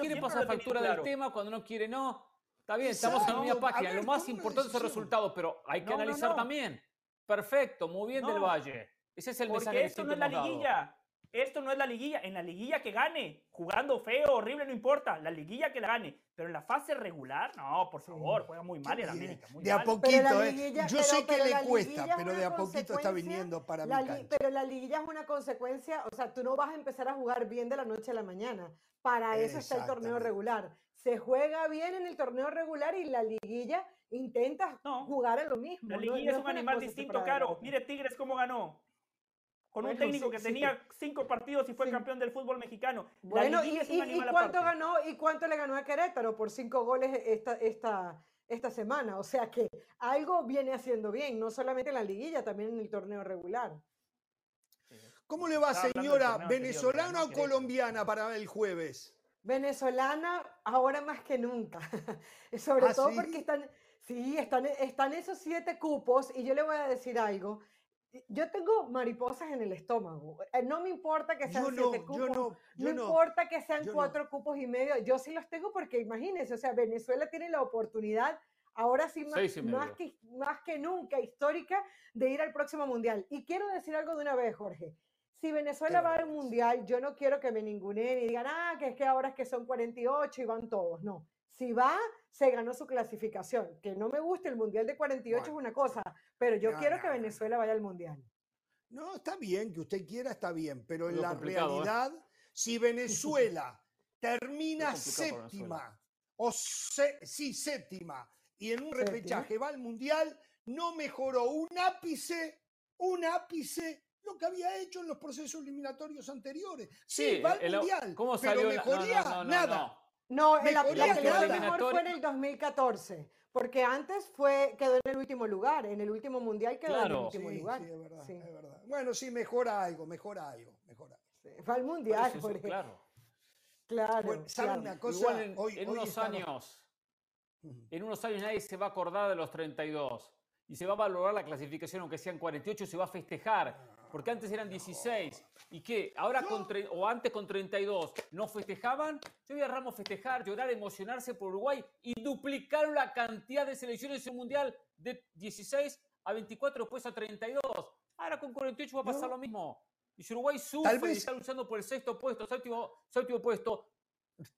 quiere pasar lo factura claro. del tema, cuando no quiere no. Está bien, estamos en la misma página. Lo ver, más toma una importante es el resultado, pero hay que No, no, analizar no. también. Perfecto, muy bien del No. Valle. Ese es el mensaje Porque que esto no es la hemos dado. Liguilla. Esto no es la liguilla. En la liguilla que gane, jugando feo, horrible, no importa. La liguilla que la gane. Pero en la fase regular, no, por favor, juega muy mal en América. Muy De a mal. poquito, Pero la ¿eh? liguilla- Yo pero- sé que le cuesta, liguilla es pero de a poquito está viniendo para mi La li- cancha. pero la liguilla es una consecuencia, o sea, tú no vas a empezar a jugar bien de la noche a la mañana. Para eso está el torneo regular. Se juega bien en el torneo regular y la liguilla intenta No. jugar a lo mismo. La no- liguilla no es un animal distinto, Caro. Mire Tigres cómo ganó. Con un técnico sí, que sí. tenía cinco partidos y fue Sí. campeón del fútbol mexicano. Bueno, ¿y, y- cuánto aparte. ganó y cuánto le ganó a Querétaro por cinco goles esta, esta, esta semana? O sea que algo viene haciendo bien, no solamente en la liguilla, también en el torneo regular. ¿Cómo le va, señora? ¿Venezolana o colombiana para el jueves? Venezolana ahora más que nunca. Sobre ¿Ah, todo sí? porque están, sí, están, están esos siete cupos y yo le voy a decir algo. Yo tengo mariposas en el estómago. Eh, No me importa que sean Yo no, siete cupos. yo no, yo no no. importa que sean yo no. cuatro cupos y medio. Yo sí los tengo porque imagínense, o sea, Venezuela tiene la oportunidad, ahora sí más, que, más que nunca histórica, de ir al próximo mundial. Y quiero decir algo de una vez, Jorge. Si Venezuela va al verás. mundial, yo no quiero que me ninguneen y digan, ah, que es que ahora es que son 48 y van todos. No. Si va, se ganó su clasificación. Que no me guste el mundial de 48 es Bueno. una cosa, pero yo No, quiero no, que. Venezuela vaya al mundial. No, está bien, que usted quiera, está bien, pero en Lo la ¿eh? realidad, si Venezuela termina séptima, o se- sí, séptima, y en un Séptima. repechaje va al Mundial, no mejoró un ápice, un ápice lo que había hecho en los procesos eliminatorios anteriores. Sí, Sí, va al el- Mundial, ¿cómo pero salió? la- no, no, mejoría, no, no, nada. No. La, la Mejoría que le fue mejor fue en el 2014, porque antes fue, quedó en el último lugar, en el último mundial quedó en el último Sí, lugar. sí, es verdad, Sí, es verdad. Bueno, sí, mejora algo, mejora algo, mejora Fue al Por mundial, eso, eso, claro. Claro, Bueno, ¿sabe claro. una cosa? Igual en, Hoy- en hoy unos años, en unos años nadie se va a acordar de los 32 y se va a valorar la clasificación aunque sean 48 se va a festejar porque antes eran 16 y qué ahora con o antes con 32 no festejaban yo vi a Ramos festejar llorar emocionarse por Uruguay y duplicaron la cantidad de selecciones en un mundial de 16 a 24 después a 32 ahora con 48 va a pasar lo mismo y si Uruguay sufre y vez- está luchando por el sexto puesto séptimo, séptimo puesto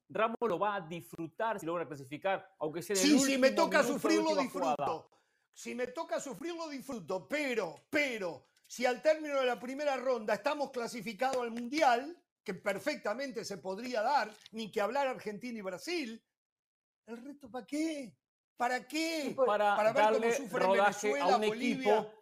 Ramos lo va a disfrutar si logra clasificar, aunque sea en el Sí, si me toca sufrirlo, última disfruto. jugada. Si me toca sufrirlo, disfruto. Pero, pero, si al término de la primera ronda estamos clasificados al Mundial, que perfectamente se podría dar, ni que hablar Argentina y Brasil, ¿el resto para qué? ¿Para qué? Para, Para ver cómo darle sufre rodaje Venezuela, a un Bolivia. equipo,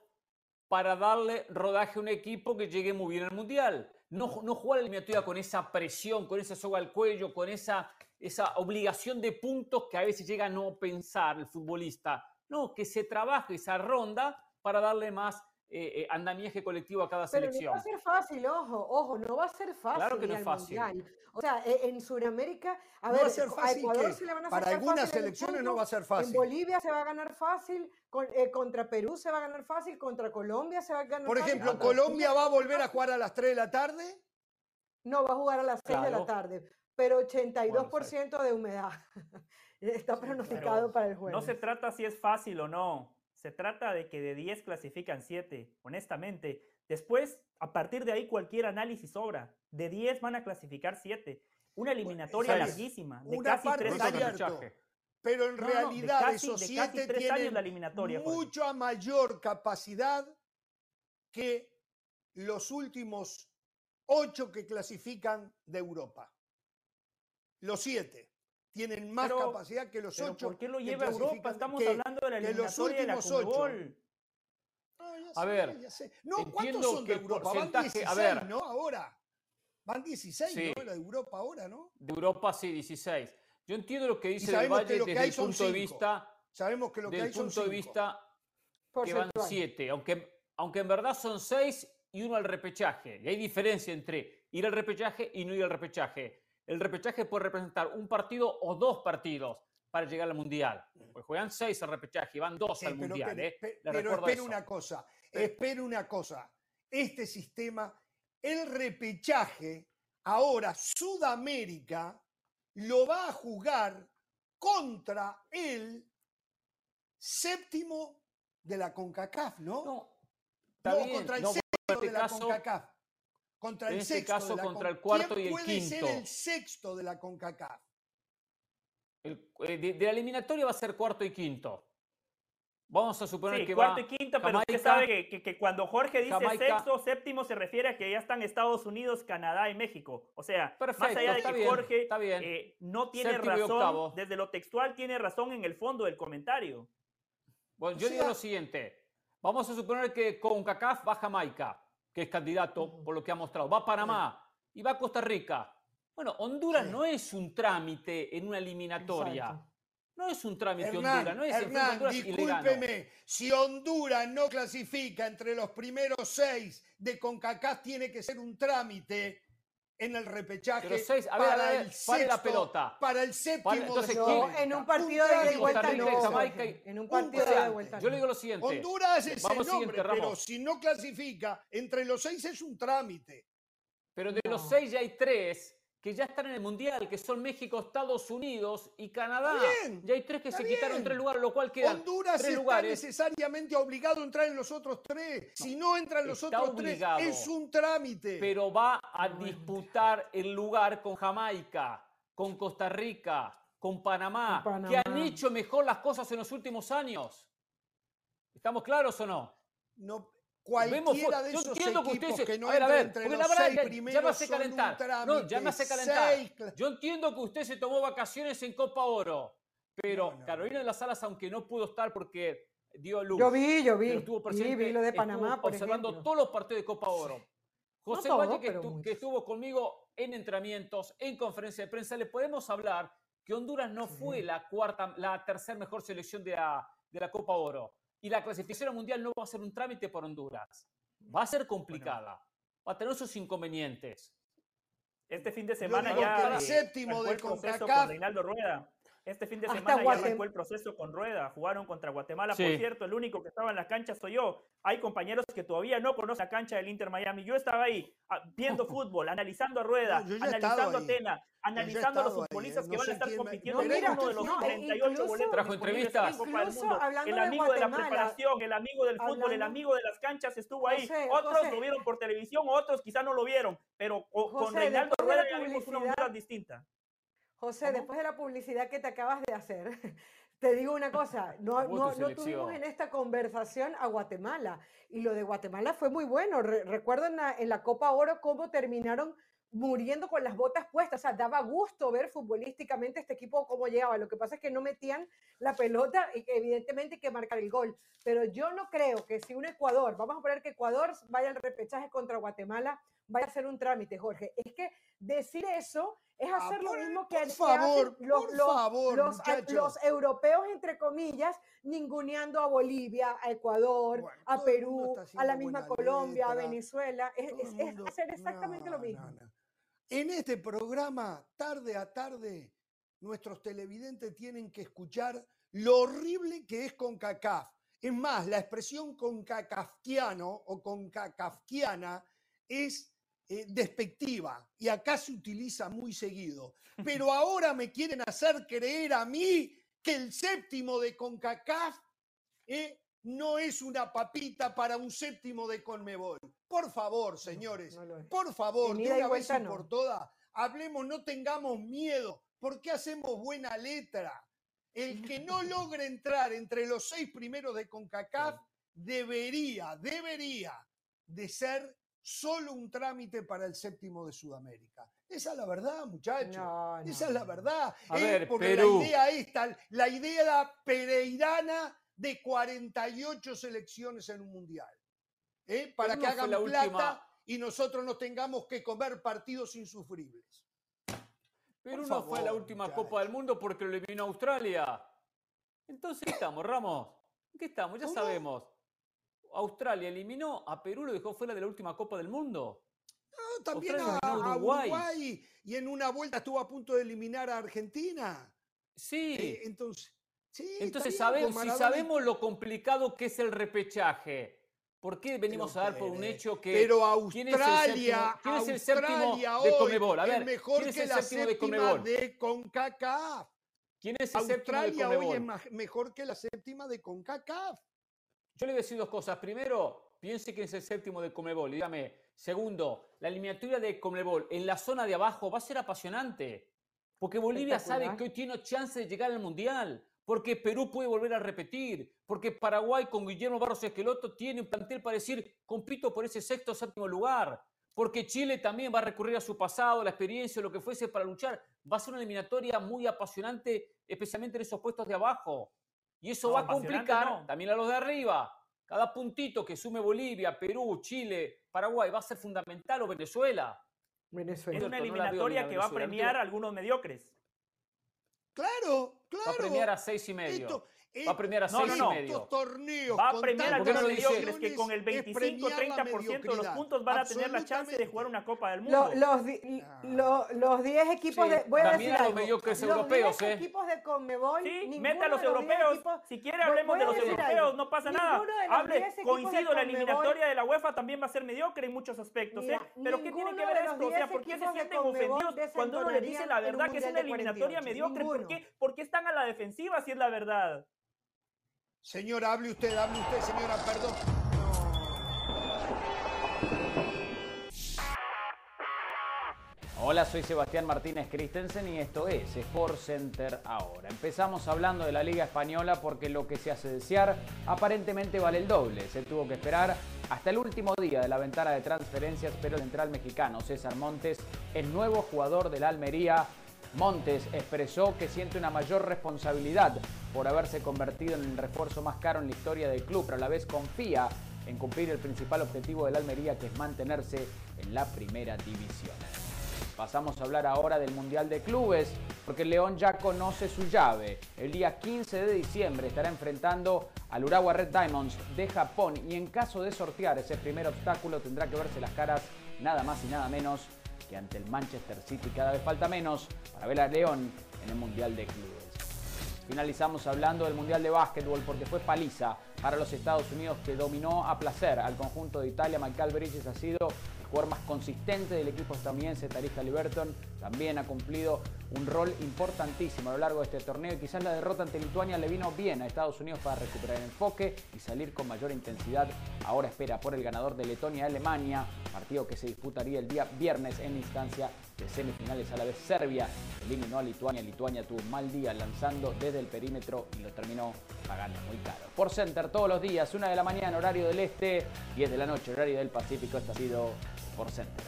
para darle rodaje a un equipo que llegue muy bien al Mundial. No, no jugar la eliminatoria con esa presión, con esa soga al cuello, con esa, esa obligación de puntos que a veces llega a no pensar el futbolista. No, que se trabaje esa ronda para darle más eh, eh, andamiaje colectivo a cada Pero no selección. va a ser fácil, ojo, ojo, no va a ser fácil que no es fácil. mundial. O sea, e- en Sudamérica, a No ver, va a ser a fácil Ecuador que se le van a para algunas fácil selecciones no va a ser En fácil. Bolivia se va a ganar fácil, con- eh, contra Perú se va a ganar fácil, contra Colombia se va a ganar Por fácil. ejemplo, contra Colombia va a volver a jugar a las 3 de la tarde. No, va a jugar a las 6 de Claro. la tarde, pero 82% de humedad. Está pronosticado Pero para el jueves. No se trata si es fácil o no. Se trata de que de 10 clasifican 7, honestamente. Después, a partir de ahí, cualquier análisis sobra. De 10 van a clasificar 7. Una eliminatoria ¿sabes? larguísima, de Una casi parte 3 es Por eso años. pero en No, no, de realidad casi- esos de casi siete tres años tienen la eliminatoria, Jorge. mucha mayor capacidad que los últimos ocho que clasifican de Europa. Los siete tienen más Pero- capacidad que los Pero ocho. ¿por qué lo lleva a Europa? Estamos que- hablando de la eliminatoria de la últimos ocho. Conmebol. Ah, ya A sé, ver, ya sé. No, ¿cuántos entiendo son que de Europa? Van porcentaje- 16, a ver. ¿no? Ahora. Van 16, Sí. ¿no? La de Europa ahora, ¿no? De Europa sí, 16. Yo entiendo lo que dice Del Valle desde el punto de vista, Sabemos que lo que hay son punto de vista que van Porcentual. 7, aunque, aunque en verdad son 6 y uno al repechaje. Y hay diferencia entre ir al repechaje y no ir al repechaje. El repechaje puede representar un partido o dos partidos para llegar al Mundial. Pues juegan 6 al repechaje y van 2 Sí, al pero Mundial. ¿eh? pero eso. una cosa, espera una cosa. Este sistema, el repechaje, ahora Sudamérica lo va a jugar contra el séptimo de la CONCACAF, ¿no? No, está No, bien. contra el No, en este de la caso, CONCACAF. Contra el en este sexto caso, de la contra Con- el cuarto ¿Quién y el puede ser quinto? el sexto de la CONCACAF? el- eh, de, de la eliminatoria va a ser cuarto y quinto. Vamos a suponer Sí, que cuarto va y quinto, pero usted sabe que, que- que cuando Jorge dice Jamaica- sexto, séptimo, se refiere a que ya están Estados Unidos, Canadá y México. O sea, más allá de que bien, Jorge eh, no tiene Séptimo razón, desde lo textual tiene razón en el fondo del comentario. Bueno, O yo digo lo siguiente. Vamos a suponer que con CACAF va Jamaica, que es candidato por lo que ha mostrado. Va Panamá y va Costa Rica. Bueno, Honduras Sí. no es un trámite en una eliminatoria. Exacto. No es un trámite Hernán, Honduras, no es a Hernán, Honduras discúlpeme, si Honduras no clasifica entre los primeros seis de CONCACAF, tiene que ser un trámite en el repechaje Pero seis- a ver, a para ver, el pare la sexto, pelota. para el séptimo entonces, de en un partido de Un vuelta no. Jamaica y- En un un partido de y trámite. vuelta Yo le digo lo siguiente. Honduras es Vamos el nombre, pero si no clasifica, entre los seis es un trámite. Pero de los seis ya hay tres que ya están en el Mundial, que son México, Estados Unidos y Canadá. Bien, ya hay tres que se quitaron tres lugares, lo cual quedan Honduras tres está lugares. necesariamente obligado a entrar en los otros tres. Si no entra en los está otros obligado. tres, es un trámite. pero va a disputar el lugar con Jamaica, con Costa Rica, con Panamá, Con que han Panamá. hecho mejor las cosas en los últimos años. ¿Estamos claros o no? no, cualquiera de yo esos entiendo que equipos usted que se- no a ver, a ver, entre porque los la verdad seis ya- ya me primeros hace calentar. trámite. No, ya me hace calentar. Seis Yo entiendo que usted se tomó vacaciones en Copa Oro, pero No, no, Carolina de las Alas, aunque no pudo estar porque dio luz, Yo vi, yo vi. estuvo presente, vi lo de estuvo Panamá, por observando ejemplo. todos los partidos de Copa Oro. José todo, Valle, que, estu- que estuvo conmigo en entrenamientos, en conferencia de prensa, le podemos hablar que Honduras no fue Sí. la cuarta, la tercera mejor selección de la, de la Copa Oro. Y la clasificación al mundial no va a ser un trámite por Honduras. Va a ser complicada. Va a tener sus inconvenientes. Este fin de Yo semana ya que el séptimo arrancó de el proceso CONCACAF- con Reinaldo Rueda. Este fin de Hasta semana ya arrancó el proceso con Rueda. Jugaron contra Guatemala, Sí. por cierto. El único que estaba en la cancha soy yo. Hay compañeros que todavía no conocen la cancha del Inter Miami. Yo estaba ahí ah, viendo fútbol, analizando a Rueda, No, analizando a. Tena, analizando a los estado ahí, futbolistas eh. que No van a estar compitiendo no, en uno de los no, e 38 incluso- boletos Trajo entrevistas. en la Copa del Mundo. El de amigo de la Guatemala, preparación, el amigo del fútbol, el hablando- amigo de las canchas estuvo ahí. José, otros José. lo vieron por televisión, otros quizá no lo vieron. Pero co- con José, Reinaldo de la Rueda ya vimos una Honduras distinta. José, ¿Cómo? después de la publicidad que te acabas de hacer, te digo una cosa, no, no, no tuvimos en esta conversación a Guatemala y lo de Guatemala fue muy bueno. Re- recuerdo en la, en la Copa Oro cómo terminaron muriendo con las botas puestas, o sea, daba gusto ver futbolísticamente este equipo cómo llegaba. Lo que pasa es que no metían la pelota y que evidentemente hay que marcar el gol. Pero yo no creo que si un Ecuador, vamos a poner que Ecuador vaya al repechaje contra Guatemala, vaya a ser un trámite, Jorge. Es que decir eso es Ah, hacer lo mismo que, por que favor, los, por los- favor, los, a- muchachos. los europeos, entre comillas, ninguneando a Bolivia, a Ecuador, Bueno, a Perú, a la misma Colombia, a Venezuela. Es, Todo es- el es mundo- hacer exactamente lo mismo. no, no. En este programa, tarde a tarde, nuestros televidentes tienen que escuchar lo horrible que es CONCACAF. Es más, la expresión concacafquiano o concacafquiana es eh, despectiva y acá se utiliza muy seguido. Pero ahora me quieren hacer creer a mí que el séptimo de CONCACAF eh, no es una papita para un séptimo de CONMEBOL. Por favor, señores, no por favor, de una vez y por todas, hablemos, no tengamos miedo. ¿Por qué hacemos buena letra? El que no logre entrar entre los seis primeros de CONCACAF debería, debería de ser solo un trámite para el séptimo de Sudamérica. Esa es la verdad, muchachos. No, no, Esa es la verdad. A ver, porque Perú. la idea esta, la idea pereirana de 48 selecciones en un mundial. ¿eh? Para Perú que hagan la plata última- y nosotros no tengamos que comer partidos insufribles. Perú no fue la última muchachos. Copa del Mundo porque lo eliminó Australia. Entonces, ¿qué estamos, Ramos? ¿En ¿Qué estamos? Ya ¿Cómo? sabemos. Australia eliminó a Perú, lo dejó fuera de la última Copa del Mundo. No, también a, Uruguay. Uruguay. y en una vuelta estuvo a punto de eliminar a Argentina. Sí. Eh, entonces, sí, está Entonces, bien, sabe- con si sabemos lo complicado que es el repechaje, ¿Por qué venimos a dar por un hecho que Pero ¿quién es el Australia, séptimo- quién es el séptimo Australia de hoy Conmebol? A ver, es mejor ¿quién es que el la séptimo de séptima Conmebol? de CONCACAF. ¿Quién es el séptimo de Australia hoy es mejor que la séptima de CONCACAF. Yo le voy a decir dos cosas. Primero, piense quién es el séptimo de Comebol. Dígame. Segundo, la eliminatoria de Comebol en la zona de abajo va a ser apasionante. Porque Bolivia sabe que hoy tiene chance de llegar al Mundial. Porque Perú puede volver a repetir. Porque Paraguay con Guillermo Barros Esqueloto tiene un plantel para decir, compito por ese sexto o séptimo lugar. Porque Chile también va a recurrir a su pasado, la experiencia, lo que fuese para luchar. Va a ser una eliminatoria muy apasionante, especialmente en esos puestos de abajo. Y eso No, va a complicar no. también a los de arriba. Cada puntito que sume Bolivia, Perú, Chile, Paraguay va a ser fundamental o Venezuela. Venezuela. Es una no eliminatoria que va a premiar a algunos mediocres. Claro, claro. Va a premiar a seis y medio. Esto- Va a premiar a No, seis no, y no. medio. Estos torneos Va a premiar a ¿por qué no algunos lo dice? mediocres que con el es premiar la 25-30% de los puntos van a tener la chance de jugar una Copa del Mundo. Lo- los, di- lo- los 10 equipos Sí, de. Voy a también decir a los mediocres Los europeos, 10 ¿eh? equipos de Conmebol. Sí, meta a los de 10 europeos. equipos- si quiere hablemos de los europeos, algo. no pasa nada. de los 10 Hable, coincido, la eliminatoria de la UEFA también va a ser mediocre en muchos aspectos, Mira, ¿eh? Pero ¿qué tiene que ver los esto? O sea, 10 ¿por qué se sienten ofendidos cuando uno le dice la verdad un que es una eliminatoria 48? mediocre? ¿Por Ninguno. qué, ¿Por qué están a la defensiva si es la verdad? Señora, hable usted, hable usted, señora, perdón. Hola, soy Sebastián Martínez Christensen y esto es Sport Center ahora. Empezamos hablando de la Liga Española porque lo que se hace desear aparentemente vale el doble. Se tuvo que esperar hasta el último día de la ventana de transferencias, pero el central mexicano César Montes, el nuevo jugador del Almería, Montes expresó que siente una mayor responsabilidad por haberse convertido en el refuerzo más caro en la historia del club, pero a la vez confía en cumplir el principal objetivo del Almería, que es mantenerse en la primera división. Pasamos a hablar ahora del Mundial de Clubes, porque León ya conoce su llave. El día 15 de diciembre estará enfrentando al Urawa Red Diamonds de Japón y en caso de sortear ese primer obstáculo tendrá que verse las caras nada más y nada menos que ante el Manchester City. Cada vez falta menos para ver a León en el Mundial de Clubes. Finalizamos hablando del Mundial de Básquetbol porque fue paliza para los Estados Unidos que dominó a placer al conjunto de Italia. Michael Bridges ha sido jugador más consistente del equipo estadounidense. Tarija Liberton también ha cumplido un rol importantísimo a lo largo de este torneo y quizás la derrota ante Lituania le vino bien a Estados Unidos para recuperar el enfoque y salir con mayor intensidad. Ahora espera por el ganador de Letonia-Alemania, partido que se disputaría el día viernes en instancia de semifinales a la vez Serbia eliminó a Lituania. Lituania tuvo un mal día lanzando desde el perímetro y lo terminó pagando muy caro. Por Center todos los días, una de la mañana horario del este, 10 de la noche horario del Pacífico. Esto ha sido Por Center.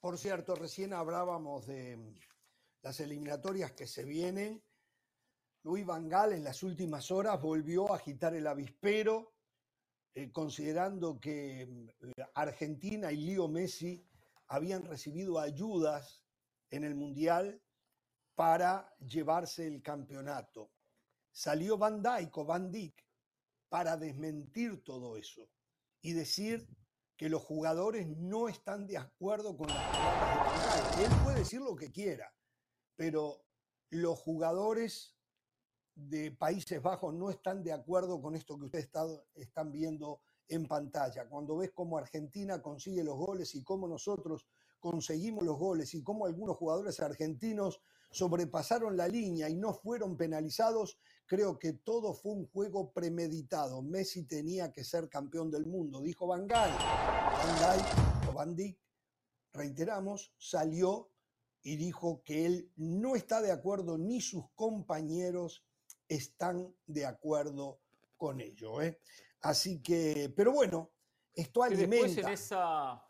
Por cierto, recién hablábamos de las eliminatorias que se vienen. Luis Vangal en las últimas horas volvió a agitar el avispero, eh, considerando que eh, Argentina y Leo Messi habían recibido ayudas en el Mundial para llevarse el campeonato. Salió Van Dijk o Van Dijk para desmentir todo eso y decir que los jugadores no están de acuerdo con las de Van Gaal. Él puede decir lo que quiera, pero los jugadores de Países Bajos no están de acuerdo con esto que ustedes está- están viendo en pantalla. Cuando ves cómo Argentina consigue los goles y cómo nosotros conseguimos los goles y cómo algunos jugadores argentinos sobrepasaron la línea y no fueron penalizados, creo que todo fue un juego premeditado. Messi tenía que ser campeón del mundo, dijo Van Gaal. Van o Van Dijk, reiteramos, salió y dijo que él no está de acuerdo ni sus compañeros están de acuerdo con ello. ¿eh? Así que, pero bueno, esto Y después alimenta. en esa,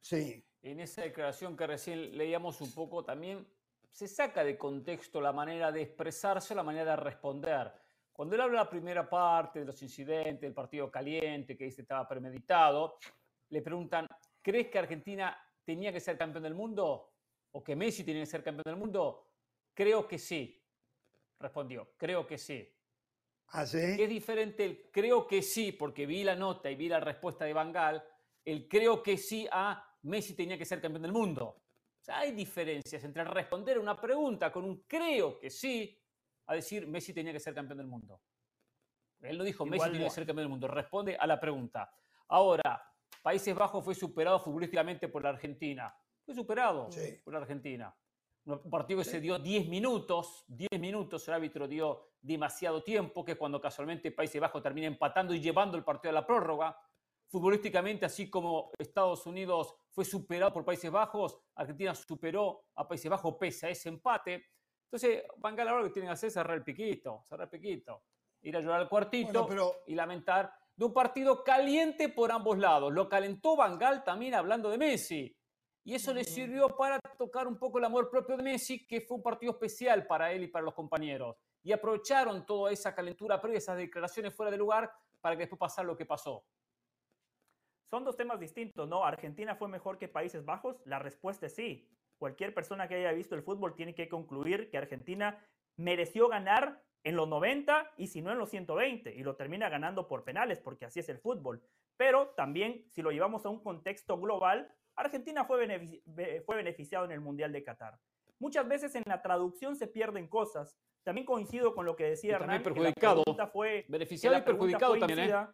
Sí, en esa declaración que recién leíamos un poco, también se saca de contexto la manera de expresarse, la manera de responder. Cuando él habla la primera parte de los incidentes, del partido caliente, que dice estaba premeditado, le preguntan, ¿crees que Argentina tenía que ser campeón del mundo? ¿O que Messi tenía que ser campeón del mundo? Creo que sí, respondió, creo que sí. así. Es diferente el creo que sí, porque vi la nota y vi la respuesta de Bangal, el creo que sí a Messi tenía que ser campeón del mundo. O sea, hay diferencias entre responder a una pregunta con un creo que sí, a decir Messi tenía que ser campeón del mundo. Él no dijo Messi tenía que ser campeón del mundo, responde a la pregunta. Ahora, Países Bajos fue superado futbolísticamente por la Argentina. Fue superado Sí. por la Argentina. Un partido que se dio 10 minutos, 10 minutos, el árbitro dio demasiado tiempo, que es cuando casualmente Países Bajos termina empatando y llevando el partido a la prórroga. Futbolísticamente, así como Estados Unidos fue superado por Países Bajos, Argentina superó a Países Bajos pese a ese empate. Entonces, Van Gaal ahora lo que tienen que hacer es cerrar el piquito, cerrar el piquito, ir a llorar al cuartito Bueno, pero y lamentar de un partido caliente por ambos lados. Lo calentó Van Gaal también hablando de Messi. Y eso le sirvió para tocar un poco el amor propio de Messi, que fue un partido especial para él y para los compañeros. Y aprovecharon toda esa calentura previa, esas declaraciones fuera de lugar, para que después pasara lo que pasó. Son dos temas distintos, ¿no? ¿Argentina fue mejor que Países Bajos? La respuesta es sí. Cualquier persona que haya visto el fútbol tiene que concluir que Argentina mereció ganar en los 90 y si no en los 120 y lo termina ganando por penales porque así es el fútbol. Pero también si lo llevamos a un contexto global, Argentina fue, benefici- be- fue beneficiado en el Mundial de Qatar. Muchas veces en la traducción se pierden cosas. También coincido con lo que decía Y también Hernán, que la perjudicado. fue Beneficiado que y la pregunta perjudicado también, ¿eh?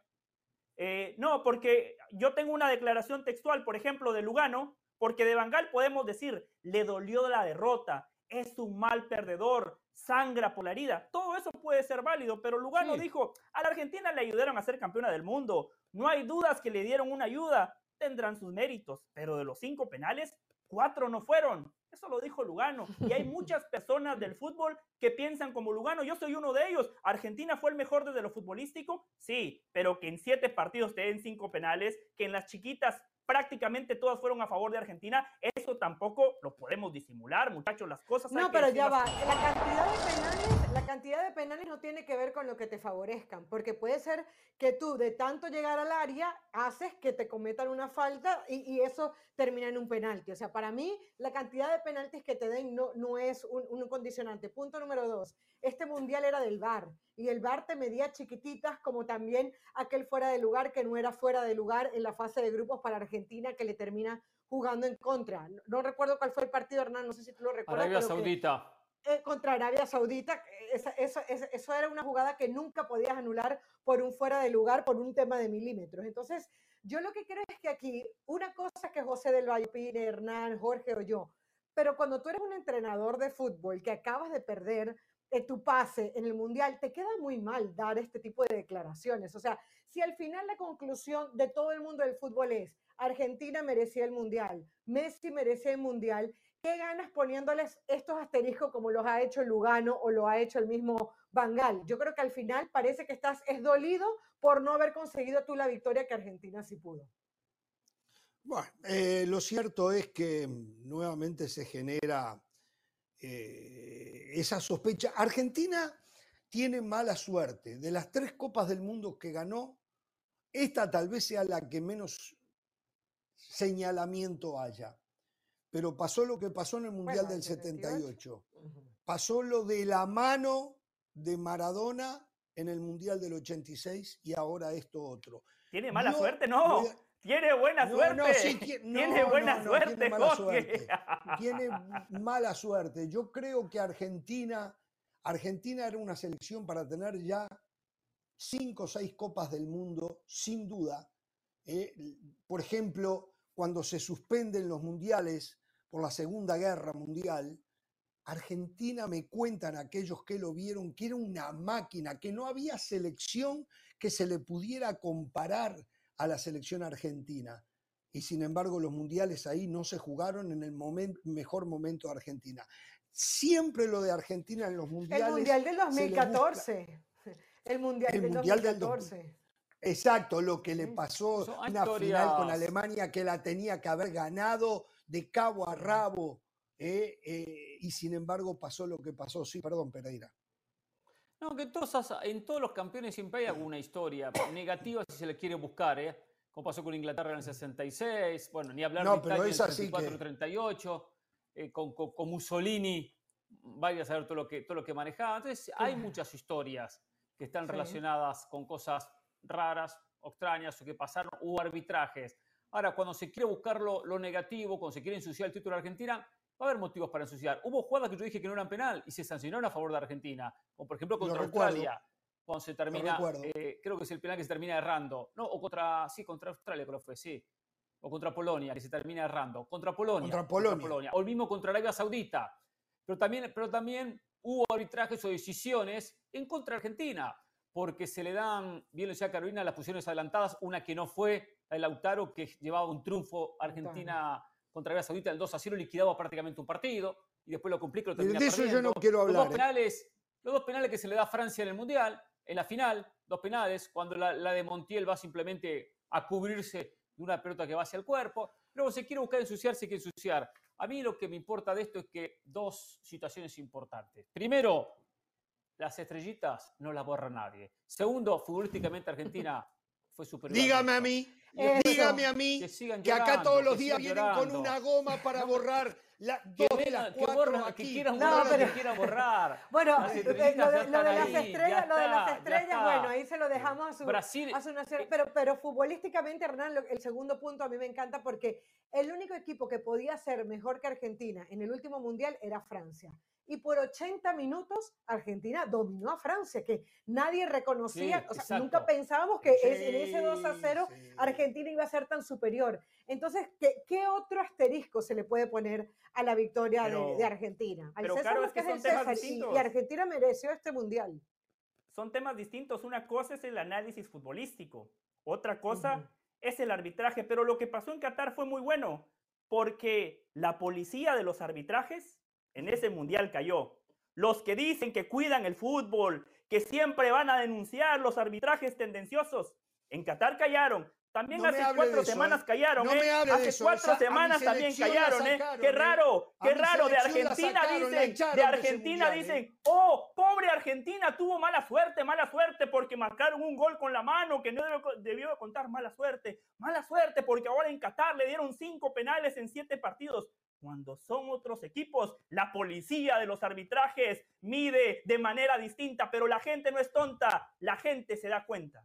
Eh, no, porque yo tengo una declaración textual, por ejemplo, de Lugano, porque de Bangal podemos decir, le dolió la derrota, es un mal perdedor, sangra por la herida. Todo eso puede ser válido, pero Lugano Sí. dijo, a la Argentina le ayudaron a ser campeona del mundo. No hay dudas que le dieron una ayuda, tendrán sus méritos, pero de los cinco penales, cuatro no fueron. Eso lo dijo Lugano. Y hay muchas personas del fútbol que piensan como Lugano. Yo soy uno de ellos. ¿Argentina fue el mejor desde lo futbolístico? Sí, pero que en siete partidos te den cinco penales, que en las chiquitas prácticamente todas fueron a favor de Argentina, eso tampoco lo podemos disimular, muchachos. Las cosas hay No, que pero ya va. La cantidad de penales, la cantidad de penales no tiene que ver con lo que te favorezcan, porque puede ser que tú de tanto llegar al área haces que te cometan una falta y, y eso termina en un penalti. O sea, para mí la cantidad de penaltis que te den no, no es un, un condicionante. Punto número dos. Este mundial era del VAR y el VAR te medía chiquititas como también aquel fuera de lugar que no era fuera de lugar en la fase de grupos para Argentina que le termina jugando en contra. No, no recuerdo cuál fue el partido, Hernán, no sé si tú lo recuerdas. Arabia pero que- Saudita. eh, contra Arabia Saudita, eh, esa- eso, esa- eso era una jugada que nunca podías anular por un fuera de lugar, por un tema de milímetros. Entonces, yo lo que creo es que aquí, una cosa que José del Valle opine, Hernán, Jorge o yo, pero cuando tú eres un entrenador de fútbol que acabas de perder eh, tu pase en el Mundial, te queda muy mal dar este tipo de declaraciones. O sea, si al final la conclusión de todo el mundo del fútbol es Argentina merecía el Mundial, Messi merecía el Mundial, ¿qué ganas poniéndoles estos asteriscos como los ha hecho Lugano o lo ha hecho el mismo Bangal? Yo creo que al final parece que estás es dolido por no haber conseguido tú la victoria que Argentina sí pudo. Bueno, eh, lo cierto es que mm, nuevamente se genera eh, esa sospecha. Argentina tiene mala suerte. De las tres copas del mundo que ganó, esta tal vez sea la que menos señalamiento haya. Pero pasó lo que pasó en el Mundial Bueno, del el 78. 78. Pasó lo de la mano de Maradona en el Mundial del 86 y ahora esto otro. ¿Tiene mala suerte? No. Tiene buena No, suerte. no, sí, tie- no, tiene buena suerte, tiene mala suerte. Tiene mala suerte. Yo creo que Argentina, Argentina era una selección para tener ya cinco o seis copas del mundo, sin duda. Eh, por ejemplo, cuando se suspenden los mundiales por la Segunda Guerra Mundial, Argentina me cuentan aquellos que lo vieron que era una máquina, que no había selección que se le pudiera comparar a la selección argentina. Y sin embargo, los mundiales ahí no se jugaron en el mejor momento de Argentina. Siempre lo de Argentina en los mundiales. El Mundial del se le busca- 2014. El Mundial El del Mundial del 2014. Exacto, lo que le pasó, Son- una final con Alemania que la tenía que haber ganado de cabo a rabo, eh, eh, y sin embargo pasó lo que pasó. Sí, perdón, Pereira. No, que en todos, en todos los campeones siempre hay alguna historia negativa si se le quiere buscar, ¿eh? Como pasó con Inglaterra en el 66, bueno, ni hablar No, de Italia en el así que- 34-38, eh, con, con- con Mussolini, vaya a saber todo lo que, todo lo que manejaba. Entonces, hay muchas historias que están Sí. relacionadas con cosas raras o extrañas o que pasaron, o arbitrajes. Ahora, cuando se quiere buscar lo, lo negativo, cuando se quiere ensuciar el título de Argentina, va a haber motivos para ensuciar. Hubo jugadas que yo dije que no eran penal y se sancionaron a favor de Argentina, como por ejemplo contra. Australia, cuando se termina, eh, creo que es el penal que se termina errando, no, o contra, sí, contra Australia creo que fue, sí, o contra Polonia, que se termina errando, contra Polonia, Contra Polonia. o el mismo contra Arabia Saudita, pero también, pero también hubo arbitrajes o decisiones en contra de Argentina, porque se le dan, bien lo decía Carolina, las posiciones adelantadas, una que no fue la de Lautaro, que llevaba un triunfo Argentina contra Arabia Saudita el 2 a 0, liquidaba prácticamente un partido, y después lo complica, lo termina de eso yo no quiero Los hablar. dos ¿eh? penales, los dos penales que se le da a Francia en el Mundial, en la final, dos penales, cuando la, la de Montiel va simplemente a cubrirse de una pelota que va hacia el cuerpo. Luego se quiere buscar ensuciarse, hay que ensuciar. A mí lo que me importa de esto es que dos situaciones importantes. Primero, las estrellitas no las borra nadie. Segundo, futbolísticamente Argentina fue superior. al Dígame a mí, Eso. dígame a mí, Que sigan que acá todos los que días vienen con una goma para borrar la, Que, dos de las que cuatro que aquí. quieran No, borrar pero- que quieran borrar. Bueno, Las eh, lo de, lo están de las ahí, estrellas, lo de las estrellas, bueno, ahí se lo dejamos a su, Brasil, a su nación. eh, Pero, pero futbolísticamente, Hernán, lo- el segundo punto a mí me encanta porque el único equipo que podía ser mejor que Argentina en el último mundial era Francia. Y por 80 minutos Argentina dominó a Francia, que nadie reconocía, Sí, o sea, exacto. nunca pensábamos que es- en ese 2 a Sí, 0 sí. Argentina iba a ser tan superior. Entonces, ¿qué, qué otro asterisco se le puede poner a la victoria de- Pero- de, Argentina? Al pero, César es que son temas César, y- distintos. y Argentina mereció este mundial. Son temas distintos. Una cosa es el análisis futbolístico, otra cosa es el arbitraje. Pero lo que pasó en Qatar fue muy bueno, porque la policía de los arbitrajes en ese mundial cayó. Los que dicen que cuidan el fútbol, que siempre van a denunciar los arbitrajes tendenciosos, en Qatar callaron. También No hace cuatro eso, semanas ¿eh? callaron, No ¿eh? me hable de hace eso, cuatro esa- semanas también callaron, ¿eh? sacaron, Qué ¿eh? raro, A qué raro. De Argentina sacaron, dicen, de Argentina mundial, ¿eh? dicen, oh, pobre Argentina, tuvo mala suerte, mala suerte porque marcaron un gol con la mano que no debió, debió de contar mala suerte, mala suerte porque ahora en Qatar le dieron cinco penales en siete partidos. Cuando son otros equipos, la policía de los arbitrajes mide de manera distinta, pero la gente no es tonta, la gente se da cuenta.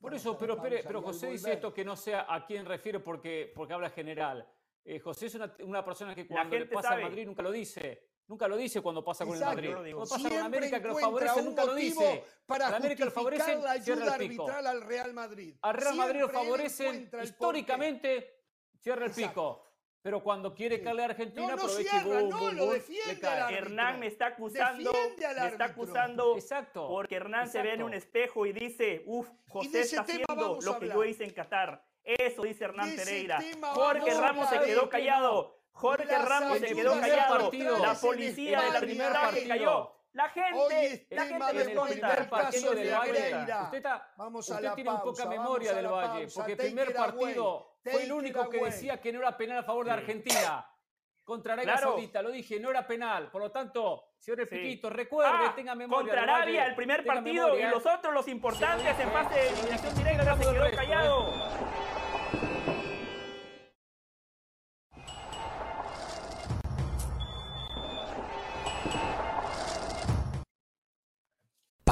Por eso, pero, la pero, pero José dice esto que no sé a quién refiere porque, porque habla general. Eh, José es una, una persona que cuando le gente pasa sabe. al Madrid nunca lo dice. Nunca lo dice cuando pasa con el Exacto. Madrid. Cuando pasa con América que lo favorece, un nunca lo dice. para Al América lo favorecen, la cierra ayuda arbitral al Real Madrid. Al Real Madrid lo favorecen históricamente, cierra el Exacto. pico. Pero cuando quiere Sí. caerle a Argentina, No, no aprovecha cierra, y boom, no, boom, lo boom, defiende al. Hernán me está acusando, al me está acusando Exacto. porque Hernán se ve en un espejo y dice, uff, José está haciendo a lo que yo hice en Qatar. Eso dice Hernán Pereira. Jorge a Ramos se quedó callado. Jorge Las Ramos se quedó callado. La en policía de España, el primer partido cayó. La gente, la gente en no el del primer partido de del. Valle. Usted, está, Vamos a usted la tiene muy poca pausa, memoria vamos a del Valle, pausa. porque el primer partido fue el único que decía que no era penal a favor de. Argentina. Contra Arabia Claro. Saudita, lo dije, no era penal. Por lo tanto, señor Sí. Piquito, recuerde, Ah, tenga memoria. contra Arabia, el primer partido memoria. y los otros, los importantes en fase de eliminación directa, se quedó resto, callado.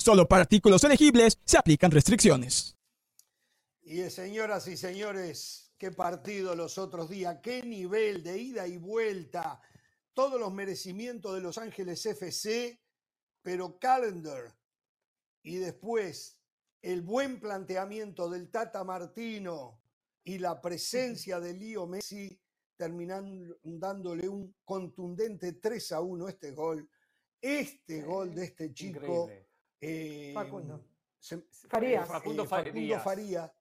Solo para artículos elegibles se aplican restricciones. Y eh, señoras y señores, qué partido los otros días, qué nivel de ida y vuelta, todos los merecimientos de Los Ángeles FC, pero Calendar y después el buen planteamiento del Tata Martino y la presencia de Lío Messi terminan dándole un contundente 3 a 1 este gol. Este gol de este chico Increíble. Eh, Facundo. se- Farías. Facundo eh, Facundo Farías. Faría,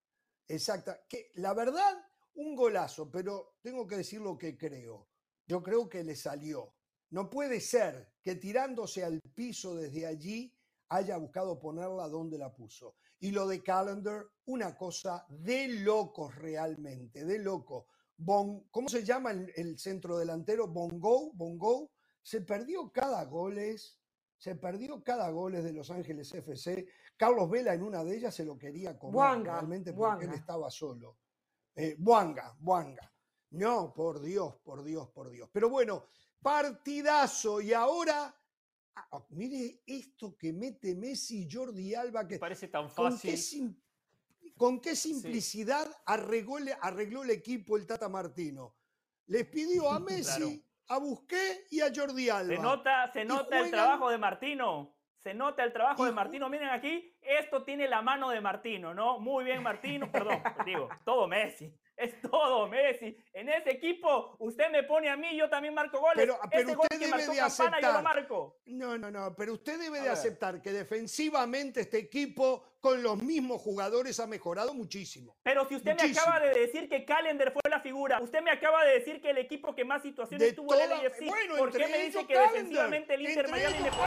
exacta. Que la verdad, un golazo, pero tengo que decir lo que creo. Yo creo que le salió. No puede ser que tirándose al piso desde allí haya buscado ponerla donde la puso. Y lo de Calendar, una cosa de locos realmente, de loco. Bon- ¿Cómo se llama el, el centro delantero? Bongo, Bongo. Se perdió cada goles, se perdió cada goles de Los Ángeles FC. Carlos Vela en una de ellas se lo quería comer Buanga, realmente porque él Buanga. estaba solo. Eh, Buanga, Buanga. No, por Dios, por Dios, por Dios. Pero bueno, partidazo. Y ahora, ah, oh, mire esto que mete Messi y Jordi Alba, que Parece tan con fácil. qué, sim- con qué simplicidad arregló, el- arregló el equipo el Tata Martino. Les pidió a Messi, a Busqué y a Jordi Alba. Se nota, se nota el trabajo de Martino. Se nota el trabajo de Martino. Miren aquí, esto tiene la mano de Martino, ¿no? Muy bien, Martino. Perdón, digo, todo Messi. Es todo Messi. En ese equipo, usted me pone a mí, yo también marco goles. Pero- pero gol usted que debe marcó de Campana, yo lo aceptar. marco. No, no, no, pero usted debe A de ver. aceptar que defensivamente este equipo con los mismos jugadores ha mejorado muchísimo. Pero si usted me acaba de decir que Calendar fue la figura, usted me acaba de decir que el equipo que más situaciones De tuvo el toda- LAFC, bueno, ¿por qué me dice que Calendar, defensivamente el Inter Miami? Calendar.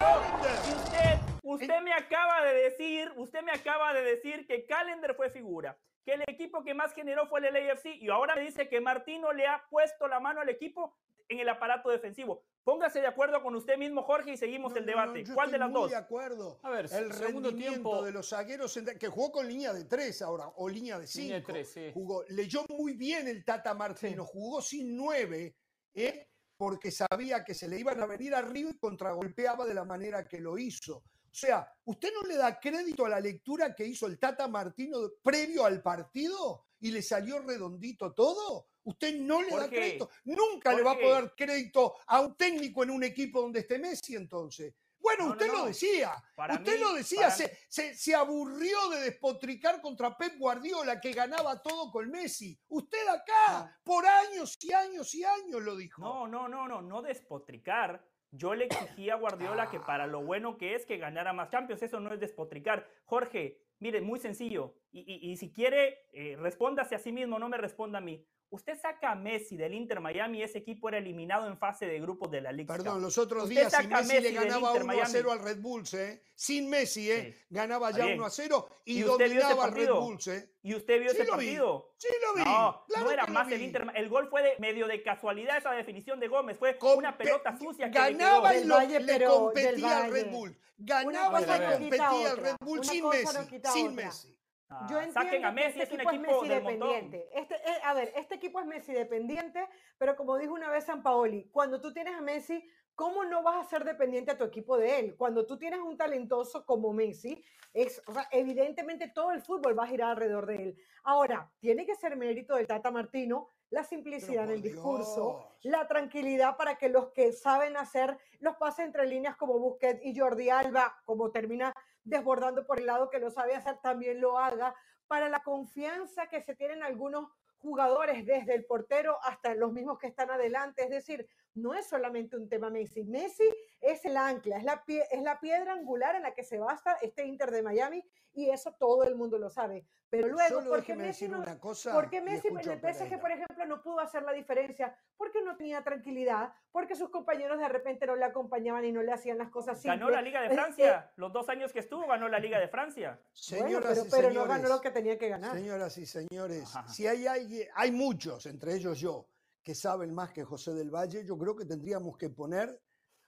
Y usted, usted me acaba de decir, usted me acaba de decir que Calendar fue figura, que el equipo que más generó fue el LAFC y ahora me dice que Martino le ha puesto la mano al equipo en el aparato defensivo. Póngase de acuerdo con usted mismo, Jorge, y seguimos No, el no, no, debate. yo ¿Cuál de estoy las muy dos? de acuerdo. A ver, el segundo rendimiento tiempo- de los zagueros que jugó con línea de tres ahora o línea de Línea de cinco. tres, sí. Jugó, leyó muy bien el Tata Martino, jugó sin nueve, ¿eh? porque sabía que se le iban a venir arriba y contragolpeaba de la manera que lo hizo. O sea, ¿usted no le da crédito a la lectura que hizo el Tata Martino previo al partido y le salió redondito todo? ¿Usted no le da crédito? Nunca le va a poder crédito a un técnico en un equipo donde esté Messi entonces. Bueno, No, no, usted lo decía. Para usted mí- lo decía, se, se- se aburrió de despotricar contra Pep Guardiola, que ganaba todo con Messi. Usted acá, por años y años y años lo dijo. No, no, no, no, no despotricar. Yo le exigí a Guardiola que para lo bueno que es que ganara más Champions, eso no es despotricar. Jorge, mire, muy sencillo. Y, y- y si quiere, eh, respóndase a sí mismo, no me responda a mí. Usted saca a Messi del Inter Miami, ese equipo era eliminado en fase de grupos de la Liga. Perdón, los otros Usted días a Messi le ganaba Inter 1 a Miami. 0 al Red Bulls, ¿eh? Sin Messi, ¿eh? Sí, Ganaba ya bien. 1 a 0 y, ¿Y usted vio ese dominaba al Red partido? Bulls, ¿eh? ¿Y usted vio Sí ese vi, partido? Sí lo vi. No, claro no era más el. Inter. El gol fue de medio de casualidad esa definición de Gómez. Fue Com- una pelota pe- sucia que le ganaba y lo- Valle, le competía al Red. Bull. Ganaba y competía al Red. Bull Una sin Messi. sin otra. Messi. Ah, Yo entiendo saquen a que Messi, este es un equipo es equipo Messi dependiente. Este, eh, a ver, este equipo es Messi dependiente, pero como dijo una vez San Paoli, cuando tú tienes a Messi, ¿cómo no vas a ser dependiente a tu equipo de él? Cuando tú tienes un talentoso como Messi, es, o sea, evidentemente todo el fútbol va a girar alrededor de él. Ahora, tiene que ser mérito del Tata Martino la simplicidad en el discurso, Dios. la tranquilidad para que los que saben hacer los pases entre líneas como Busquets y Jordi Alba, como termina desbordando por el lado que lo sabe hacer, también lo haga, para la confianza que se tienen algunos jugadores, desde el portero hasta los mismos que están adelante. Es decir, no es solamente un tema Messi. Messi es el ancla, es la, pie- es la piedra angular en la que se basa este Inter de Miami y eso todo el mundo lo sabe. Pero luego, Solo ¿por qué déjeme Messi no, una cosa. ¿Por qué y Messi en el PSG, por ejemplo, no pudo hacer la diferencia? Porque no tenía tranquilidad, porque sus compañeros de repente no le acompañaban y no le hacían las cosas Ganó simples. la Liga de Eh, eh, Francia. Los dos años que estuvo, ganó la Liga de Francia. Bueno, Señoras pero, y pero señores, no ganó lo que tenía que ganar. Señoras y señores, Ajá. si hay alguien, hay muchos, entre ellos yo, que saben más que José del Valle, yo creo que tendríamos que poner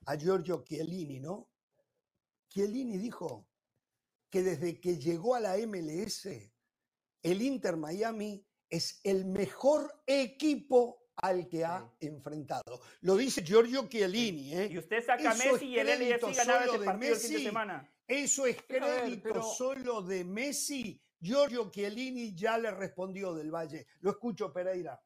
a Giorgio Chiellini, ¿no? Chiellini dijo que desde que llegó a la MLS, el Inter Miami es el mejor equipo al que ha enfrentado. Lo dice Giorgio Chiellini, ¿eh? Y usted saca a Messi y el LFC ganaba ese de partido el fin de Messi. semana. Eso es ver, crédito pero- solo de Messi. Giorgio Chiellini ya le respondió del Valle. Lo escucho, Pereira.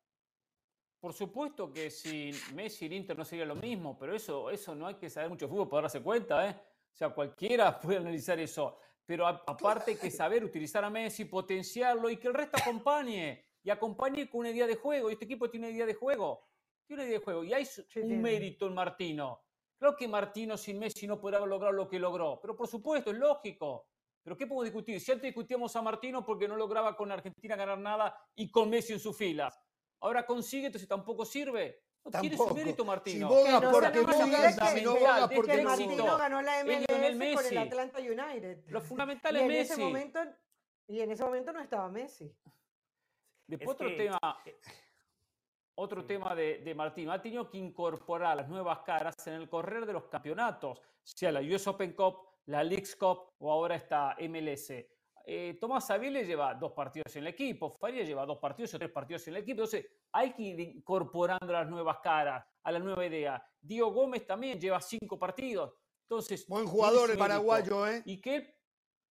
Por supuesto que sin Messi el Inter no sería lo mismo, pero eso, eso no hay que saber mucho fútbol para darse cuenta, ¿eh? O sea, cualquiera puede analizar eso. Pero a- aparte hay que saber utilizar a Messi, potenciarlo y que el resto acompañe. Y acompañe con una idea de juego. Y este equipo tiene una idea de juego. Tiene una idea de juego. Y hay un mérito en Martino. Claro que Martino sin Messi no podrá lograr lo que logró, pero por supuesto, es lógico. Pero ¿qué podemos discutir? Si antes discutíamos a Martino porque no lograba con Argentina ganar nada y con Messi en sus filas. Ahora consigue, entonces tampoco sirve. No tiene su mérito Martino. no porque si que- no porque que no Martino. Martino ganó la MLS con Messi. el Atlanta United. Lo fundamental Y es en ese Messi. momento, y en ese momento no estaba Messi. Después Es otro que- tema, otro tema de, de Martino. Ha tenido que incorporar las nuevas caras en el correr de los campeonatos, sea la US Open Cup, la Leagues Cup o ahora esta MLS. Eh, Tomás Avile lleva dos partidos en el equipo, Faria lleva dos partidos o tres partidos en el equipo. Entonces hay que ir incorporando las nuevas caras, a la nueva idea. Dio Gómez también lleva cinco partidos. Entonces, Buen jugador el paraguayo, ¿eh? Y que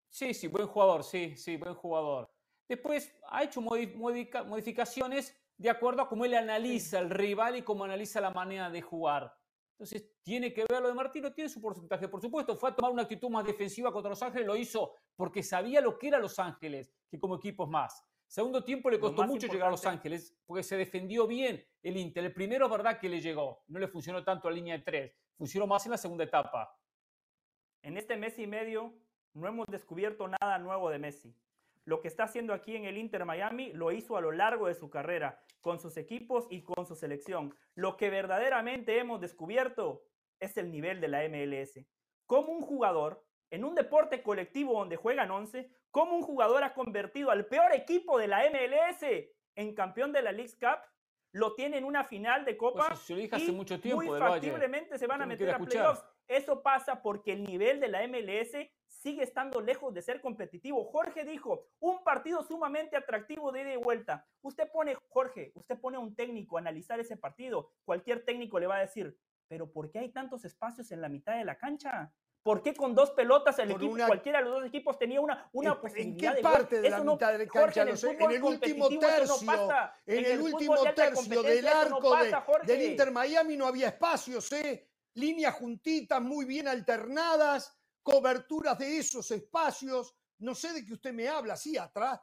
sí, sí, buen jugador, sí, sí, buen jugador. Después ha hecho modificaciones de acuerdo a cómo él analiza el rival y cómo analiza la manera de jugar. Entonces, tiene que ver lo de Martino, tiene su porcentaje, por supuesto. Fue a tomar una actitud más defensiva contra Los Ángeles, lo hizo porque sabía lo que era Los Ángeles, que como equipos más. Segundo tiempo le costó mucho llegar a Los Ángeles porque se defendió bien el Inter. El primero es verdad que le llegó, no le funcionó tanto la línea de tres, funcionó más en la segunda etapa. En este mes y medio no hemos descubierto nada nuevo de Messi. Lo que está haciendo aquí en el Inter Miami lo hizo a lo largo de su carrera, con sus equipos y con su selección. Lo que verdaderamente hemos descubierto es el nivel de la MLS. Cómo un jugador, en un deporte colectivo donde juegan 11, cómo un jugador ha convertido al peor equipo de la MLS en campeón de la League Cup, lo tiene en una final de Copa Pues se lo dije hace y mucho tiempo muy factiblemente se van a meter a playoffs. Eso pasa porque el nivel de la MLS sigue estando lejos de ser competitivo. Jorge dijo, un partido sumamente atractivo de ida y vuelta. Usted pone, Jorge, usted pone a un técnico a analizar ese partido. Cualquier técnico le va a decir, pero ¿por qué hay tantos espacios en la mitad de la cancha? ¿Por qué con dos pelotas el Por equipo, una- cualquiera de los dos equipos tenía una, una ¿En- posibilidad qué de gol? parte de la no- mitad de la Jorge, cancha? en el en último no tercio, pasa. En el, último de tercio del no arco de- del Inter Miami no había espacios, ¿eh? Líneas juntitas, muy bien alternadas, coberturas de esos espacios. No sé de qué usted me habla, sí, atrás,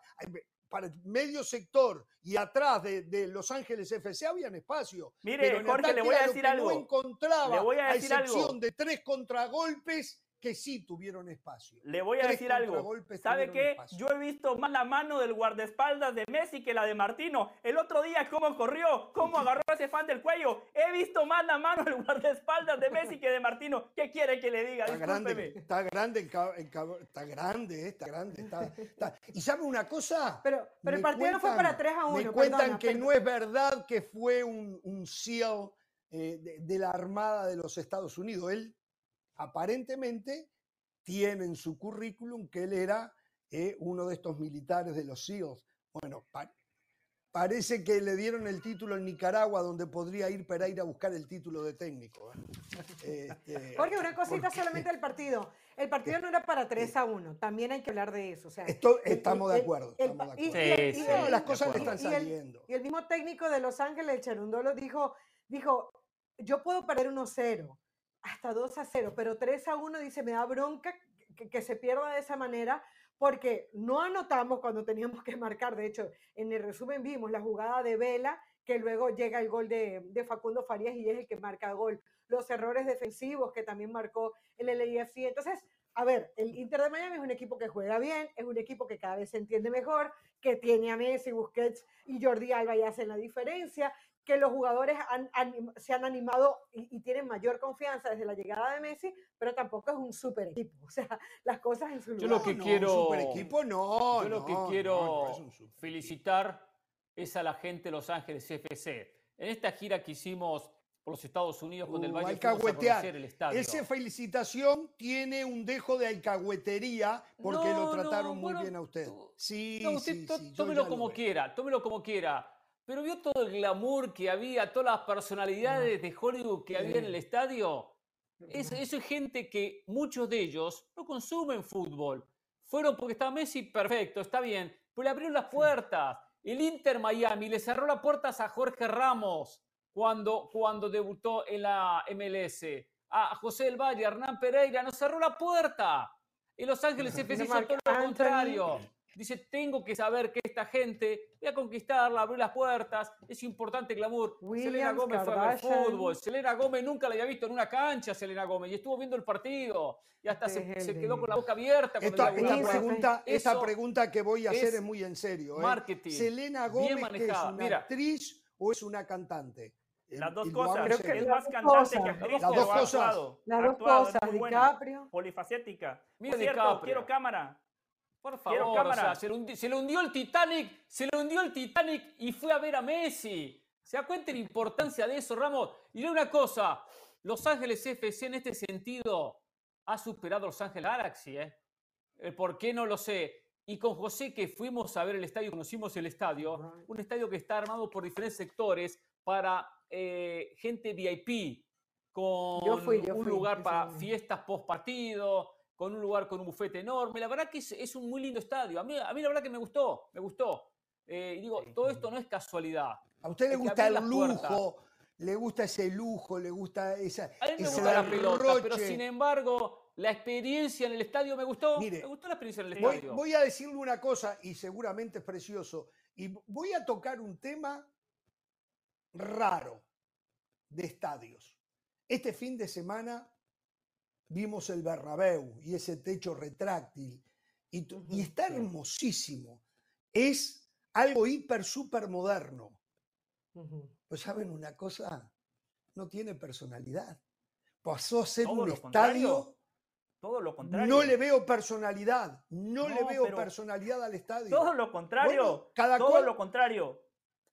para el medio sector y atrás de, de Los Ángeles FC habían espacio. Mire, pero Jorge, le voy a decir algo. No encontraba, Le voy a decir algo. excepción de tres contragolpes que sí tuvieron espacio. Le voy a Tres decir algo. ¿Sabe qué? espacio. Yo he visto más la mano del guardaespaldas de Messi que la de Martino. El otro día, cómo corrió, cómo agarró a ese fan del cuello. He visto más la mano del guardaespaldas de Messi que de Martino. ¿Qué quiere que le diga? Está grande, Discúlpeme. está grande, el cab- el cab- está grande, eh, está grande. está- está- ¿Y sabe una cosa? Pero, pero el partido no fue para 3 a 1. Me cuentan perdona, que perdona. no es verdad que fue un, un SEAL eh, de, de la Armada de los Estados Unidos. Él aparentemente tiene en su currículum que él era eh, uno de estos militares de los SEALs. Bueno, pa- parece que le dieron el título en Nicaragua, donde podría ir Pereira a buscar el título de técnico. ¿eh? Este, Jorge, una cosita porque- solamente del partido. El partido no era para 3 a 1. También hay que hablar de eso. O sea, Esto- estamos el- de acuerdo, el- estamos de y- acuerdo. y el- Sí, y sí, el- No, las cosas le están y el- saliendo. Y el mismo técnico de Los Ángeles, el Cherundolo, dijo, dijo, yo puedo perder 1-0, hasta 2-0, pero 3-1 dice, me da bronca que, que se pierda de esa manera porque no anotamos cuando teníamos que marcar. De hecho, en el resumen vimos la jugada de Vela, que luego llega el gol de, Facundo Farías y es el que marca gol. Los errores defensivos que también marcó el LAFC. Entonces, a ver, el Inter de Miami es un equipo que juega bien, es un equipo que cada vez se entiende mejor, que tiene a Messi, Busquets y Jordi Alba y hacen la diferencia, que los jugadores han- anim- se han animado y, y tienen mayor confianza desde la llegada de Messi, pero tampoco es un super equipo. O sea, las cosas en su Yo lugar. lo que no, quiero- Un super equipo, no. Yo lo no, que quiero no felicitar es a la gente de Los Ángeles FC. En esta gira que hicimos por los Estados Unidos con el Uh, Valle fuimos a alcahuetear. el estadio. Esa felicitación tiene un dejo de alcahuetería porque No, lo trataron no, muy bueno, bien a usted. tú- Sí, No, usted sí, sí, yo tómelo lo como quiera, tómelo como quiera. Pero vio todo el glamour que había, todas las personalidades de Hollywood que había en el estadio. Es- eso es gente que muchos de ellos no consumen fútbol. Fueron porque estaba Messi, perfecto, está bien, pero le abrieron las puertas. El Inter Miami le cerró las puertas a Jorge Ramos cuando, cuando debutó en la MLS. A José del Valle, a Hernán Pereira, nos cerró la puerta. En Los Ángeles FC hizo todo lo contrario. Dice, tengo que saber que esta gente, voy a conquistarla, abrir las puertas, es importante glamour. Selena Williams, Gómez fue a ver fútbol, Selena Gómez nunca la había visto en una cancha, Selena Gómez, y estuvo viendo el partido, y hasta se, se quedó con la boca abierta. Esta, esta pregunta, pregunta que voy a hacer es es muy en serio. ¿eh? marketing, ¿Selena bien Gómez que es una Mira. actriz o es una cantante? Las dos cosas. Creo que es las más dos cantante cosas. que actriz, Las pero dos ha cosas. actuado. Las dos actuado, cosas, buena. DiCaprio. Polifacética. Mira Por cierto, DiCaprio. quiero cámara. Por Quiero favor, o cámara. sea, se le, hundi- se le hundió el Titanic, se le hundió el Titanic y fue a ver a Messi. ¿Se da cuenta la importancia de eso, Ramos? Y le una cosa, Los Ángeles FC en este sentido ha superado a Los Ángeles Galaxy, ¿eh? El ¿Por qué no lo sé? Y con José que fuimos a ver el estadio, conocimos el estadio, un estadio que está armado por diferentes sectores para eh, gente VIP, con Yo fui, yo un fui, lugar para fiestas post partido, con un lugar con un bufete enorme. La verdad que es, es un muy lindo estadio. A mí, a mí la verdad que me gustó, me gustó. Eh, y digo, todo esto no es casualidad. A usted le gusta el lujo, le gusta ese lujo, le gusta esa, A mí me gusta la pelota, pero sin embargo, la experiencia en el estadio me gustó. Mire, me gustó la experiencia en el Voy, estadio. voy a decirle una cosa, y seguramente es precioso, y voy a tocar un tema raro de estadios. Este fin de semana vimos el Bernabéu y ese techo retráctil, y, está sí. hermosísimo. Es algo hiper, súper moderno. Pues saben una cosa, no tiene personalidad. Pasó a ser Todo un estadio, contrario. Todo lo contrario. no le veo personalidad, no, le veo personalidad al estadio. Todo lo contrario. Bueno, cada todo cual- lo contrario.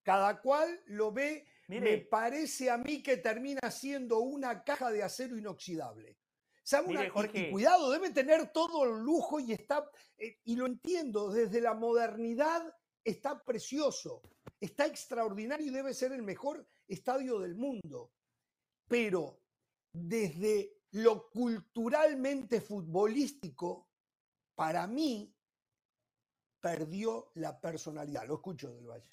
Cada cual lo ve, me parece a mí que termina siendo una caja de acero inoxidable. ¿Sabe una- Mire, y- cuidado, debe tener todo el lujo y está, eh, y lo entiendo, desde la modernidad está precioso, está extraordinario y debe ser el mejor estadio del mundo. Pero desde lo culturalmente futbolístico, para mí, perdió la personalidad. Lo escucho del Valle.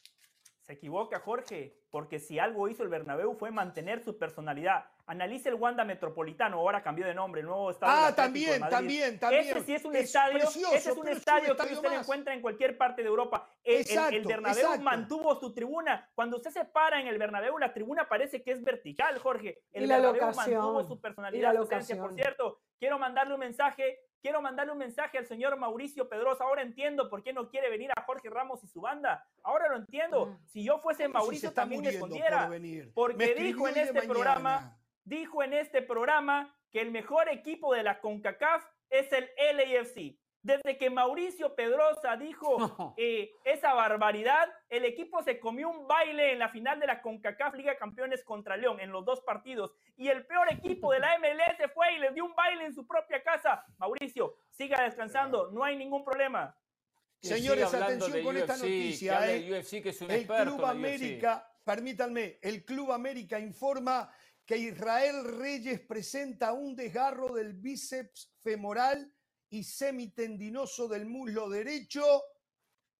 Se equivoca Jorge, porque si algo hizo el Bernabéu fue mantener su personalidad. Analice el Wanda Metropolitano, ahora cambió de nombre, el nuevo estadio. Ah, de también, también, también. Ese sí es un Es estadio, precioso, ese es un pero es un estadio que usted más. encuentra en cualquier parte de Europa. El, el- el Exacto, Bernabéu exacto. mantuvo su tribuna. Cuando usted se para en el Bernabéu, la tribuna parece que es vertical, Jorge. El Y la Bernabéu locación, mantuvo su y personalidad, la su esencia. Por cierto, quiero mandarle un mensaje. Quiero mandarle un mensaje al señor Mauricio Pedrosa. Ahora entiendo por qué no quiere venir a Jorge Ramos y su banda. Ahora lo entiendo. Mm. Si yo fuese Mauricio, también muriendo respondiera. por venir. porque Me escribió dijo en este programa- dijo en este programa que el mejor equipo de la CONCACAF es el LAFC. Desde que Mauricio Pedrosa dijo No. eh, esa barbaridad, el equipo se comió un baile en la final de la CONCACAF Liga Campeones contra León en los dos partidos. Y el peor equipo de la MLS fue y les dio un baile en su propia casa. Mauricio, siga descansando, no hay ningún problema. Señores, atención con esta noticia, ¿eh? de UFC, que es un El Club UFC. América, permítanme, el Club América informa que Israel Reyes presenta un desgarro del bíceps femoral y semitendinoso del muslo derecho.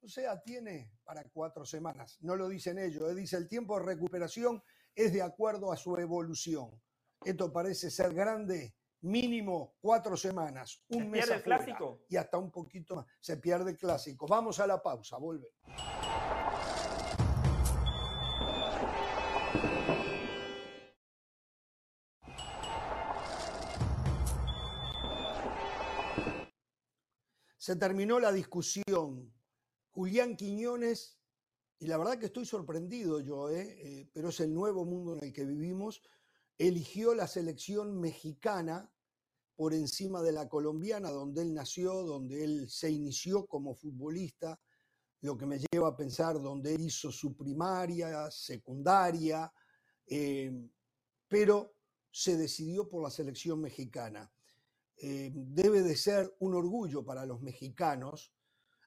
O sea, tiene para cuatro semanas. No lo dicen ellos, eh, dice el tiempo de recuperación es de acuerdo a su evolución. Esto parece ser grande, mínimo cuatro semanas, un Se mes pierde el clásico. y hasta un poquito más. Se pierde el clásico. Vamos a la pausa, vuelve. Se terminó la discusión. Julián Quiñones, y la verdad que estoy sorprendido yo, ¿eh? Eh, pero es el nuevo mundo en el que vivimos, eligió la selección mexicana por encima de la colombiana, donde él nació, donde él se inició como futbolista, lo que me lleva a pensar donde él hizo su primaria, secundaria, eh, pero se decidió por la selección mexicana. Eh, debe de ser un orgullo para los mexicanos,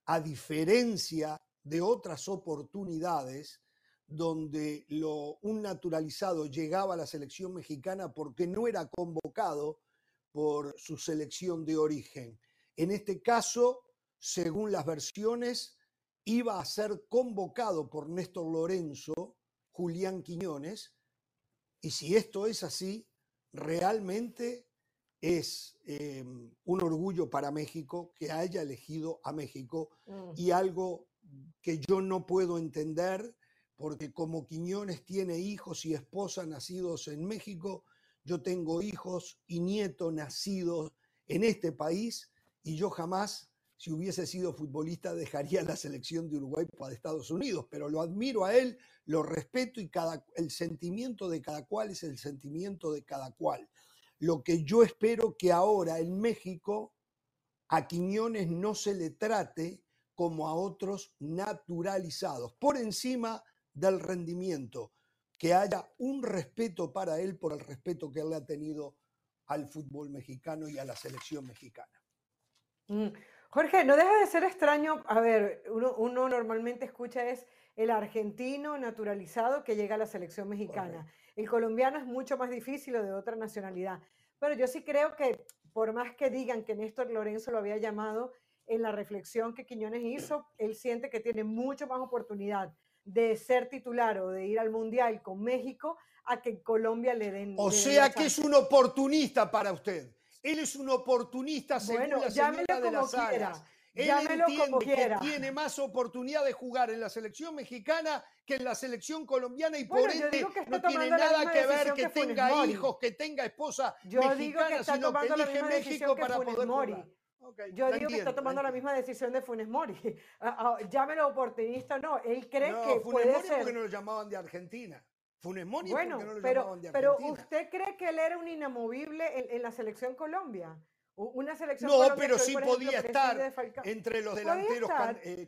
a diferencia de otras oportunidades donde lo, un naturalizado llegaba a la selección mexicana porque no era convocado por su selección de origen. En este caso, según las versiones, iba a ser convocado por Néstor Lorenzo, Julián Quiñones, y si esto es así, realmente es eh, un orgullo para México que haya elegido a México Mm. y algo que yo no puedo entender, porque como Quiñones tiene hijos y esposa nacidos en México, yo tengo hijos y nietos nacidos en este país y yo jamás, si hubiese sido futbolista, dejaría la selección de Uruguay para Estados Unidos, pero lo admiro a él, lo respeto y cada, el sentimiento de cada cual es el sentimiento de cada cual. Lo que yo espero que ahora en México a Quiñones no se le trate como a otros naturalizados, por encima del rendimiento, que haya un respeto para él por el respeto que él ha tenido al fútbol mexicano y a la selección mexicana. Mm. Jorge, no deja de ser extraño, a ver, uno, uno normalmente escucha es el argentino naturalizado que llega a la selección mexicana. El colombiano es mucho más difícil o de otra nacionalidad. Pero yo sí creo que por más que digan que Néstor Lorenzo lo había llamado, en la reflexión que Quiñones hizo, él siente que tiene mucho más oportunidad de ser titular o de ir al Mundial con México a que Colombia le den. O le den sea que es un oportunista para usted. Él es un oportunista según Bueno, la señora de como las quiera. Alas. Él Llámelo como entiende que quiera. tiene más oportunidad de jugar en la selección mexicana que en la selección colombiana y Bueno, por ende que no tiene la nada que ver que, que tenga Mori. hijos, que tenga esposa Yo digo que mexicana, está sino que tomando la elige misma México que para Funes poder Mori. jugar. Ok, Yo la digo que está entiendo, tomando la entiendo. misma decisión de Funes Mori. Ah, ah, Llámelo oportunista no. Él cree no, que Funes puede Mori ser. porque no lo llamaban de Argentina. Funes Mori Bueno, porque no lo pero, llamaban de pero Argentina. ¿usted cree que él era un inamovible en, en la selección Colombia? Una selección No, pero hoy, sí ejemplo, podía estar entre los delanteros estar, eh,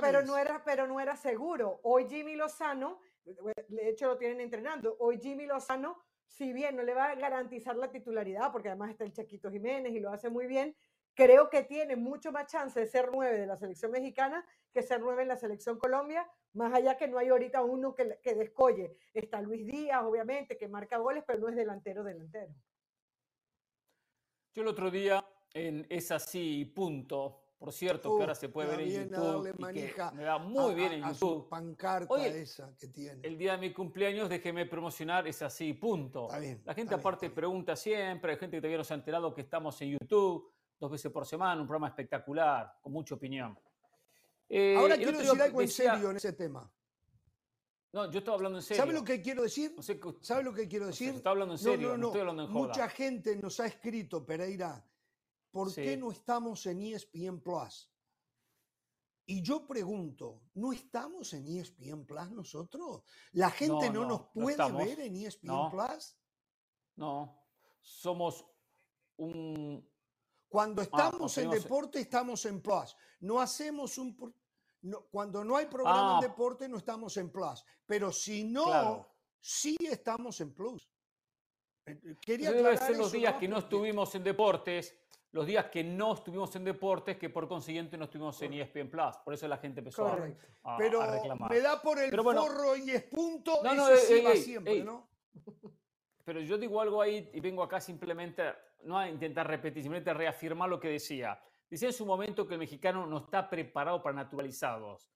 pero, no era, pero no era seguro. Hoy Jimmy Lozano, de hecho lo tienen entrenando, hoy Jimmy Lozano, si bien no le va a garantizar la titularidad, porque además está el Chaquito Jiménez y lo hace muy bien, creo que tiene mucho más chance de ser nueve de la selección mexicana que ser nueve en la selección Colombia, más allá que no hay ahorita uno que, que descolle. Está Luis Díaz, obviamente, que marca goles, pero no es delantero delantero. Yo el otro día en Es así, punto. Por cierto, que ahora se puede ver en YouTube. y que me va muy a- bien a- en a su YouTube. pancarta esa que tiene. El día de mi cumpleaños, déjeme promocionar, es así, punto. Está bien, La gente está aparte bien. pregunta siempre, hay gente que todavía no se ha enterado que estamos en YouTube dos veces por semana, un programa espectacular, con mucha opinión. Eh, Ahora quiero decir algo en serio en ese tema. No, yo estaba hablando en serio. ¿Sabe lo que quiero decir? No sé qué- ¿Sabe lo que quiero decir? está hablando en serio, no, no, no. estoy hablando en joda. Mucha gente nos ha escrito, Pereira, ¿por Sí. qué no estamos en ESPN Plus? Y yo pregunto, ¿no estamos en ESPN Plus nosotros? ¿La gente No, no, no, nos no puede ver en ESPN No. Plus? No, somos un... Cuando estamos en tenemos- deporte, estamos en Plus. No hacemos un... no- cuando no hay programa Ah. en deporte, no estamos en Plus. Pero si no, Claro. sí estamos en Plus. Eh, eh, Quería debe ser los días que no estuvimos en deportes, los días que no estuvimos en deportes, que por consiguiente no estuvimos en E ESPN Plus. Por eso la gente empezó a, Correcto. a- a Pero reclamar. me da por el Pero bueno. forro y es punto. No, no, eso ey, sí ey, va ey, siempre. ¿no? Pero yo digo algo ahí y vengo acá simplemente, no a intentar repetir, simplemente a reafirmar lo que decía. Decía en su momento que el mexicano no está preparado para naturalizados.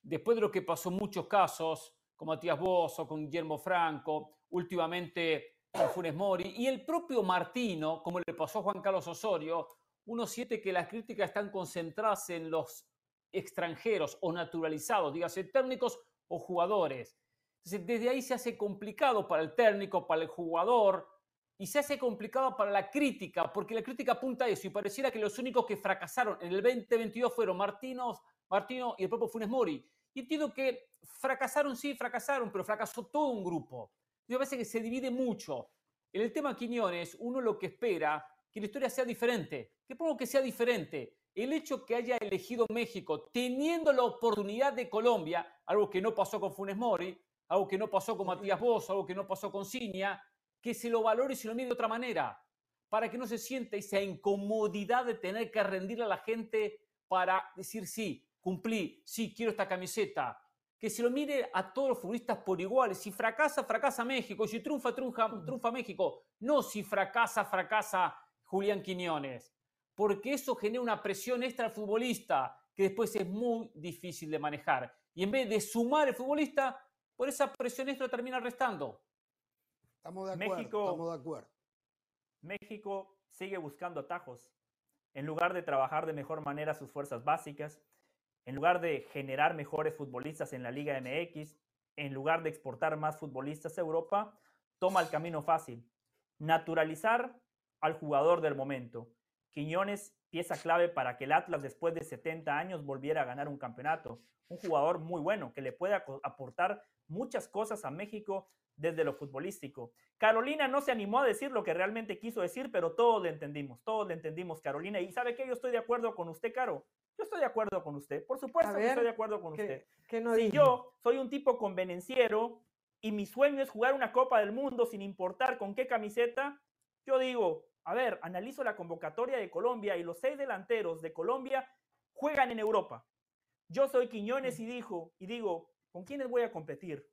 Después de lo que pasó muchos casos, con Matías Bozo, con Guillermo Franco, últimamente con Funes Mori, y el propio Martino, como le pasó a Juan Carlos Osorio, uno siente que las críticas están concentradas en los extranjeros o naturalizados, dígase técnicos o jugadores. Desde ahí se hace complicado para el técnico, para el jugador, y se hace complicado para la crítica, porque la crítica apunta a eso, y pareciera que los únicos que fracasaron en el 2022 fueron Martino, Martino y el propio Funes Mori. Y entiendo que fracasaron, sí, fracasaron, pero fracasó todo un grupo. Y me parece que se divide mucho. En el tema Quiñones, uno lo que espera que la historia sea diferente. Que pongo que sea diferente. El hecho que haya elegido México teniendo la oportunidad de Colombia, algo que no pasó con Funes Mori, algo que no pasó con Matías Bozo, algo que no pasó con Ciña, que se lo valore y se lo mire de otra manera, para que no se sienta esa incomodidad de tener que rendirle a la gente para decir sí, cumplí, sí, quiero esta camiseta. Que se lo mire a todos los futbolistas por igual. Si fracasa, fracasa México. Si triunfa, triunfa, triunfa México. No si fracasa, fracasa Julián Quiñones. Porque eso genera una presión extra al futbolista que después es muy difícil de manejar. Y en vez de sumar el futbolista, por esa presión extra termina restando. Estamos de acuerdo. México- Estamos de acuerdo. México sigue buscando atajos. En lugar de trabajar de mejor manera sus fuerzas básicas, en lugar de generar mejores futbolistas en la Liga MX, en lugar de exportar más futbolistas a Europa, toma el camino fácil. Naturalizar al jugador del momento. Quiñones, pieza clave para que el Atlas después de 70 años volviera a ganar un campeonato. Un jugador muy bueno que le puede aportar muchas cosas a México desde lo futbolístico. Carolina no se animó a decir lo que realmente quiso decir, pero todos le entendimos, todos le entendimos, Carolina. Y sabe que yo estoy de acuerdo con usted, Caro. Yo estoy de acuerdo con usted, por supuesto que estoy de acuerdo con usted. si yo soy un tipo convenenciero y mi sueño es jugar una Copa del Mundo sin importar con qué camiseta, yo digo, a ver, analizo la convocatoria de Colombia y los seis delanteros de Colombia juegan en Europa. Yo soy Quiñones y dijo, y digo, ¿con quiénes voy a competir?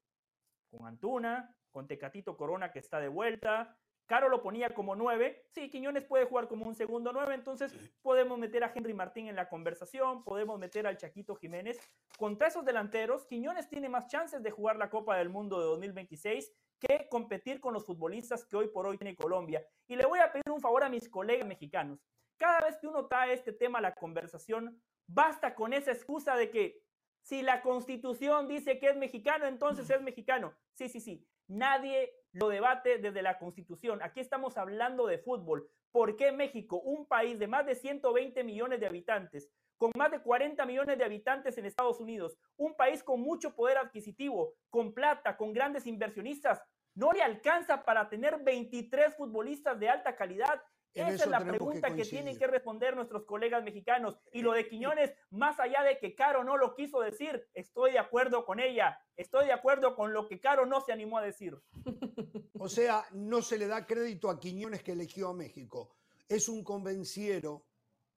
Con Antuna, con Tecatito Corona que está de vuelta, Caro lo ponía como nueve. Sí, Quiñones puede jugar como un segundo nueve, entonces podemos meter a Henry Martín en la conversación, podemos meter al Chaquito Jiménez. Contra esos delanteros, Quiñones tiene más chances de jugar la Copa del Mundo de 2026 que competir con los futbolistas que hoy por hoy tiene Colombia. Y le voy a pedir un favor a mis colegas mexicanos. Cada vez que uno trae este tema a la conversación, basta con esa excusa de que si la constitución dice que es mexicano, entonces es mexicano. Sí, sí, sí. Nadie lo debate desde la Constitución. Aquí estamos hablando de fútbol. ¿Por qué México, un país de más de 120 millones de habitantes, con más de 40 millones de habitantes en Estados Unidos, un país con mucho poder adquisitivo, con plata, con grandes inversionistas, no le alcanza para tener 23 futbolistas de alta calidad esa es la pregunta que, tienen que responder nuestros colegas mexicanos. Y lo de Quiñones, más allá de que Caro no lo quiso decir, estoy de acuerdo con ella. Estoy de acuerdo con lo que Caro no se animó a decir. O sea, no se le da crédito a Quiñones que eligió a México. Es un convenciero,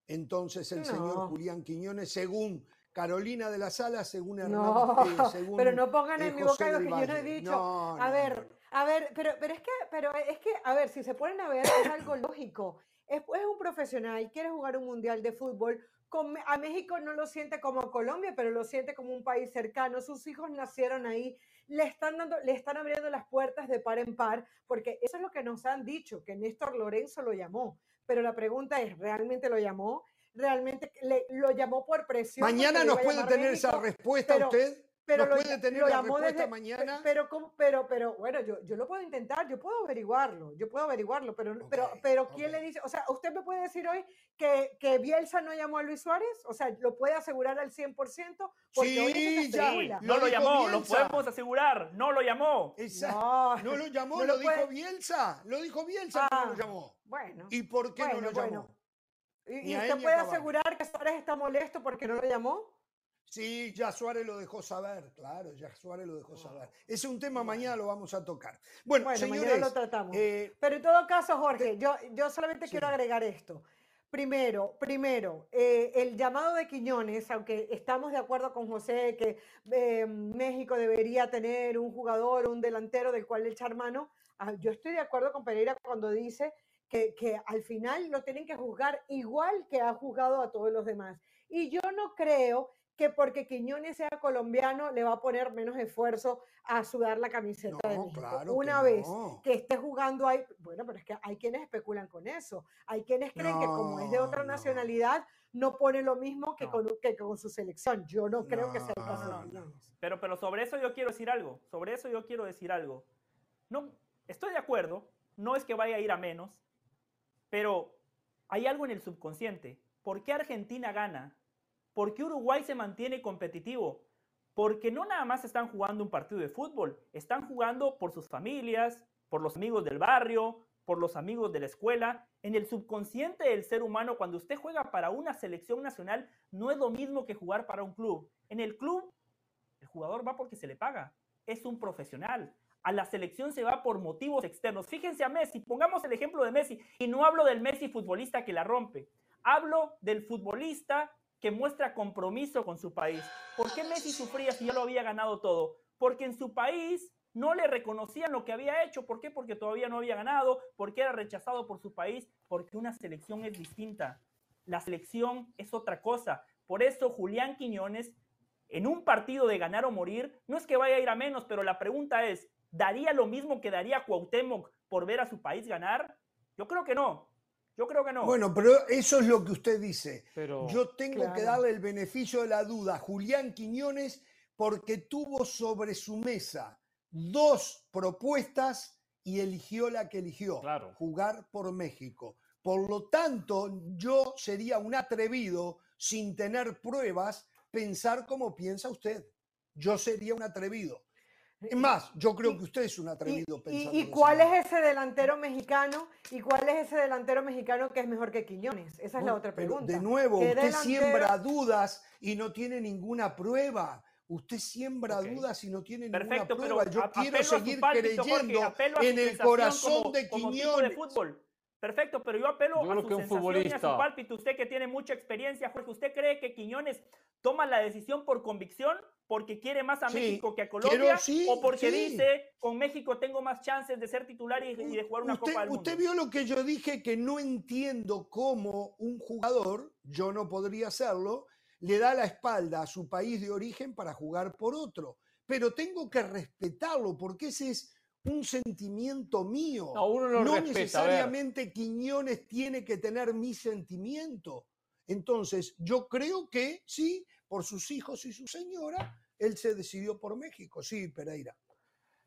entonces, el señor Julián Quiñones, según Carolina de la Sala, según Hernán. No, pero no pongan en mi boca lo que yo no he dicho. a ver, a ver, pero, pero es que, pero es que, a ver, si se ponen a ver, es algo lógico. Es, es un profesional, quiere jugar un mundial de fútbol. Con, a México no lo siente como Colombia, pero lo siente como un país cercano. Sus hijos nacieron ahí, le están dando, le están abriendo las puertas de par en par, porque eso es lo que nos han dicho, que Néstor Lorenzo lo llamó. Pero la pregunta es, ¿realmente lo llamó? ¿Realmente le, lo llamó por presión? Mañana nos puede tener esa respuesta usted pero lo, puede tener la respuesta mañana. Pero, pero, pero, bueno, yo, yo lo puedo intentar, yo puedo averiguarlo, yo puedo averiguarlo, pero, pero, pero ¿quién le dice? O sea, ¿usted me puede decir hoy que, que Bielsa no llamó a Luis Suárez? O sea, ¿lo puede asegurar al 100%? Porque sí, ya, no lo, llamó, lo podemos asegurar, no lo llamó. No, no lo llamó, lo, dijo Bielsa, lo dijo Bielsa, no lo ah, llamó. Bueno. ¿Y por qué no lo llamó? ¿Y, usted puede asegurar que Suárez está molesto porque no lo llamó? Sí, ya Suárez lo dejó saber, claro, ya Suárez lo dejó saber. Ese es un tema, mañana lo vamos a tocar. Bueno, señores, lo tratamos. Eh, Pero en todo caso, Jorge, yo, yo solamente quiero agregar esto. Primero, primero, eh, el llamado de Quiñones, aunque estamos de acuerdo con José que eh, México debería tener un jugador, un delantero del cual echar mano, ah, yo estoy de acuerdo con Pereira cuando dice que, que al final lo tienen que juzgar igual que ha juzgado a todos los demás. Y yo no creo que porque Quiñones sea colombiano le va a poner menos esfuerzo a sudar la camiseta de México. Una vez que esté jugando ahí, bueno, pero es que hay quienes especulan con eso. Hay quienes creen que como es de otra nacionalidad, no pone lo mismo que con, que con su selección. Yo no creo que sea el caso de Quiñones. Pero, pero sobre eso yo quiero decir algo. Sobre eso yo quiero decir algo. No, estoy de acuerdo. No es que vaya a ir a menos, pero hay algo en el subconsciente. ¿Por qué Argentina gana ¿Por qué Uruguay se mantiene competitivo? Porque no nada más están jugando un partido de fútbol, están jugando por sus familias, por los amigos del barrio, por los amigos de la escuela. En el subconsciente del ser humano, cuando usted juega para una selección nacional, no es lo mismo que jugar para un club. En el club, el jugador va porque se le paga, es un profesional. A la selección se va por motivos externos. Fíjense a Messi, pongamos el ejemplo de Messi, y no hablo del Messi futbolista que la rompe, hablo del futbolista muestra compromiso con su país. ¿Por qué Messi sufría si ya lo había ganado todo? Porque en su país no le reconocían lo que había hecho. ¿Por qué? Porque todavía no había ganado, porque era rechazado por su país, porque una selección es distinta. La selección es otra cosa. Por eso Julián Quiñones, en un partido de ganar o morir, no es que vaya a ir a menos, pero la pregunta es, ¿daría lo mismo que daría Cuauhtémoc por ver a su país ganar? Yo creo que no. Yo creo que no. Bueno, pero eso es lo que usted dice. Pero Yo tengo que darle el beneficio de la duda a Julián Quiñones porque tuvo sobre su mesa dos propuestas y eligió la que eligió, Claro. jugar por México. Por lo tanto, yo sería un atrevido, sin tener pruebas, pensar como piensa usted. Yo sería un atrevido. Es más, yo creo y- que usted es un ¿Y, atrevido y- pensando y cuál es ese delantero mexicano? ¿Y cuál es ese delantero mexicano que es mejor que Quiñones? Esa es la otra pero pregunta. de nuevo, ¿Qué usted delantero- siembra dudas y no tiene ninguna prueba. Usted siembra dudas y no tiene Perfecto, ninguna pero prueba. Yo quiero seguir creyendo en el corazón como- de como tipo Quiñones. de fútbol. Perfecto, pero yo apelo Yo a su que sensación y a su pálpito. Usted que tiene mucha experiencia, Jorge, ¿usted cree que Quiñones toma la decisión por convicción porque quiere más a Sí, México que a quiero- Colombia? sí, ¿O porque sí. dice, con México tengo más chances de ser titular y, y de jugar una usted, Copa del Mundo? usted vio lo que yo dije, que no entiendo cómo un jugador, yo no podría hacerlo, le da la espalda a su país de origen para jugar por otro. Pero tengo que respetarlo porque ese es un sentimiento mío. No, uno lo no respeta, necesariamente Quiñones tiene que tener mi sentimiento. Entonces, yo creo que sí, por sus hijos y su señora, él se decidió por México. Sí, Pereira.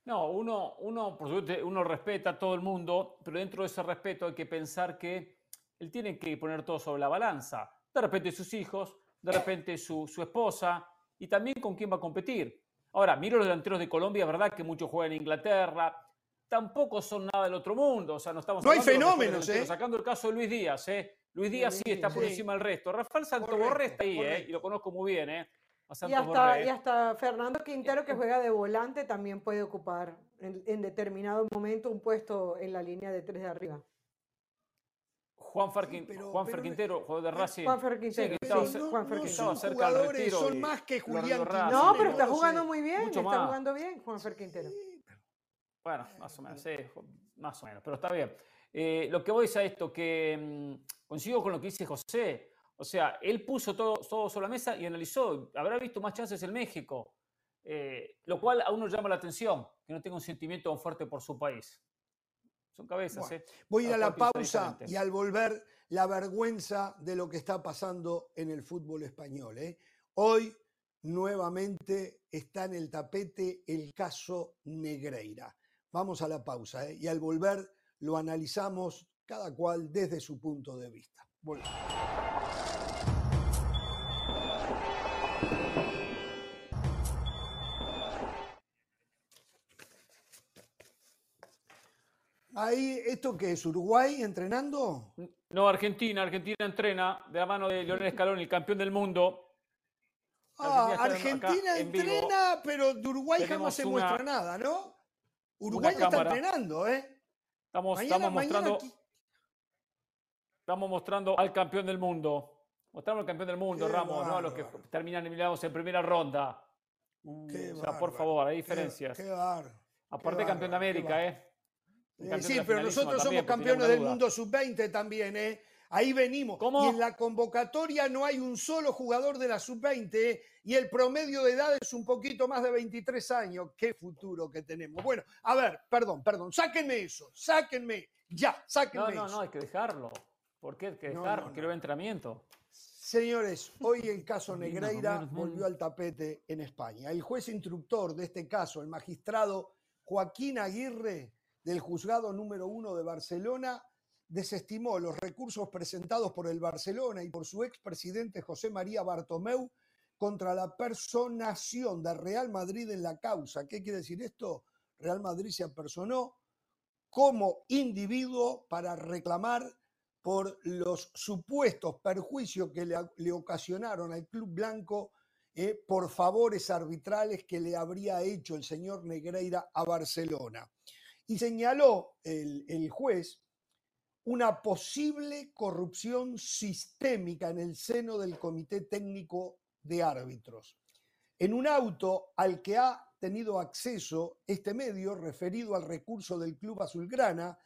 No, uno, uno, por supuesto, uno respeta a todo el mundo, pero dentro de ese respeto hay que pensar que él tiene que poner todo sobre la balanza. De repente sus hijos, de repente su, su esposa y también con quién va a competir. Ahora, miro los delanteros de Colombia, verdad que muchos juegan en Inglaterra, tampoco son nada del otro mundo, o sea, no estamos No hay de fenómenos, ¿eh? Sacando el caso de Luis Díaz, ¿eh? Luis Díaz sí Luis está por encima del resto. Rafael Santoborré está ahí, ¿eh? Y lo conozco muy bien, ¿eh? Hasta, y hasta Fernando Quintero, que juega de volante, también puede ocupar en, en determinado momento un puesto en la línea de tres de arriba. Juan Fer, Sí, pero- Juan Fer pero- Quintero, jugador de Racing. Juan Fer Sí, estaba sí, Juan Fer no Quintero. son estaba cerca del retiro son y más que Julián Racing. No, pero está jugando muy bien, Mucho está más. jugando bien Juan Fer Quintero. Sí, pero- Bueno, más o menos, sí, más o menos, pero está bien. Eh, lo que voy es a esto, que mm, coincido con lo que dice José. O sea, él puso todo, todo sobre la mesa y analizó. Habrá visto más chances en México, eh, lo cual a uno llama la atención, que no tenga un sentimiento tan fuerte por su país. Son cabezas, Bueno, ¿eh? Voy a ir a la pausa y al volver la vergüenza de lo que está pasando en el fútbol español. ¿eh? Hoy nuevamente está en el tapete el caso Negreira. Vamos a la pausa ¿eh? y al volver lo analizamos cada cual desde su punto de vista. Volvemos. Ahí, ¿esto qué es? ¿Uruguay entrenando? No, Argentina. Argentina entrena de la mano de Leonel Scaloni, el campeón del mundo. Ah, Argentina en entrena, pero de Uruguay jamás Tenemos se una- muestra nada, ¿no? Uruguay no está entrenando, ¿eh? Estamos, Mañana- estamos mañana mostrando. aquí- Estamos mostrando al campeón del mundo. Mostramos al campeón del mundo, Qué Ramos, ¿no? A los que bárbaro. terminan eliminados en primera ronda. Qué o sea, por bárbaro, favor, hay diferencias. Qué, bárbaro. Aparte, campeón de bárbaro, América, bárbaro. ¿eh? Eh, sí, pero nosotros también, somos si campeones del mundo sub-20 también, ¿eh? Ahí venimos. ¿Cómo? Y en la convocatoria no hay un solo jugador de la sub-20 ¿eh? y el promedio de edad es un poquito más de 23 años. Qué futuro que tenemos. Bueno, a ver, perdón, perdón, sáquenme eso, sáquenme, ya, sáquenme No, no, eso. no, hay que dejarlo. ¿Por qué hay que No, dejarlo? no, Quiero no. ver entrenamiento. Señores, hoy el caso Negreira volvió al tapete en España. El juez instructor de este caso, el magistrado Joaquín Aguirre, del juzgado número uno de Barcelona, desestimó los recursos presentados por el Barcelona y por su expresidente José María Bartomeu contra la personación de Real Madrid en la causa. ¿Qué quiere decir esto? Real Madrid se apersonó como individuo para reclamar por los supuestos perjuicios que le, ocasionaron al Club Blanco eh, por favores arbitrales que le habría hecho el señor Negreira a Barcelona. Y señaló el, el juez una posible corrupción sistémica en el seno del Comité Técnico de Árbitros. En un auto al que ha tenido acceso este medio referido al recurso del Club Azulgrana,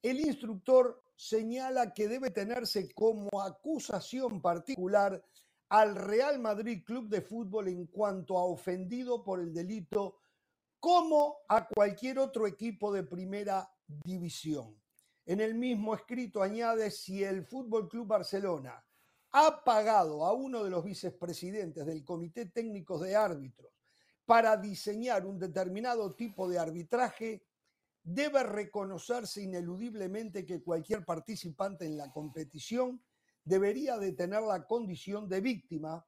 el instructor señala que debe tenerse como acusación particular al Real Madrid Club de Fútbol en cuanto a ofendido por el delito como a cualquier otro equipo de primera división. En el mismo escrito añade si el Fútbol Club Barcelona ha pagado a uno de los vicepresidentes del Comité Técnico de Árbitros para diseñar un determinado tipo de arbitraje, debe reconocerse ineludiblemente que cualquier participante en la competición debería de tener la condición de víctima,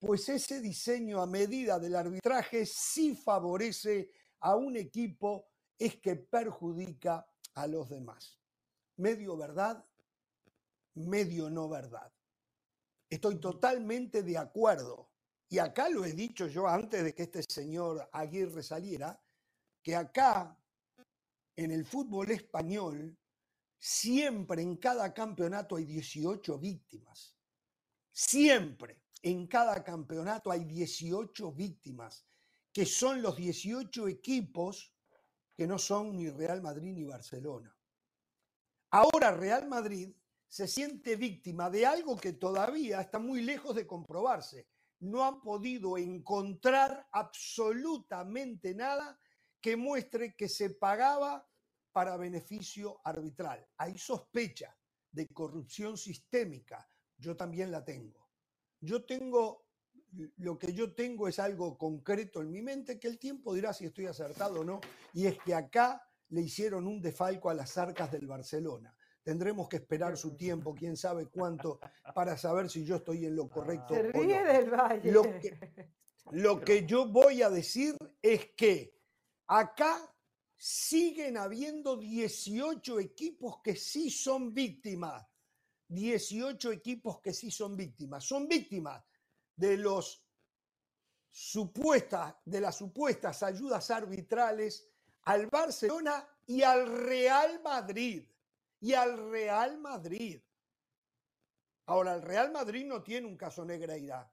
pues ese diseño a medida del arbitraje sí favorece a un equipo, es que perjudica a los demás. Medio verdad, medio no verdad. Estoy totalmente de acuerdo. Y acá lo he dicho yo antes de que este señor Aguirre saliera, que acá en el fútbol español siempre en cada campeonato hay 18 víctimas. Siempre en cada campeonato hay 18 víctimas, que son los 18 equipos que no son ni Real Madrid ni Barcelona. Ahora Real Madrid se siente víctima de algo que todavía está muy lejos de comprobarse. No han podido encontrar absolutamente nada que muestre que se pagaba para beneficio arbitral. Hay sospecha de corrupción sistémica. Yo también la tengo. Yo tengo, lo que yo tengo es algo concreto en mi mente que el tiempo dirá si estoy acertado o no. Y es que acá le hicieron un defalco a las arcas del Barcelona. Tendremos que esperar su tiempo, quién sabe cuánto, para saber si yo estoy en lo correcto. Se o ríe no. del Valle. Lo que, lo que yo voy a decir es que acá siguen habiendo 18 equipos que sí son víctimas. 18 equipos que sí son víctimas. Son víctimas de los de las supuestas ayudas arbitrales al Barcelona y al Real Madrid. Y al Real Madrid. Ahora, el Real Madrid no tiene un caso Negreira.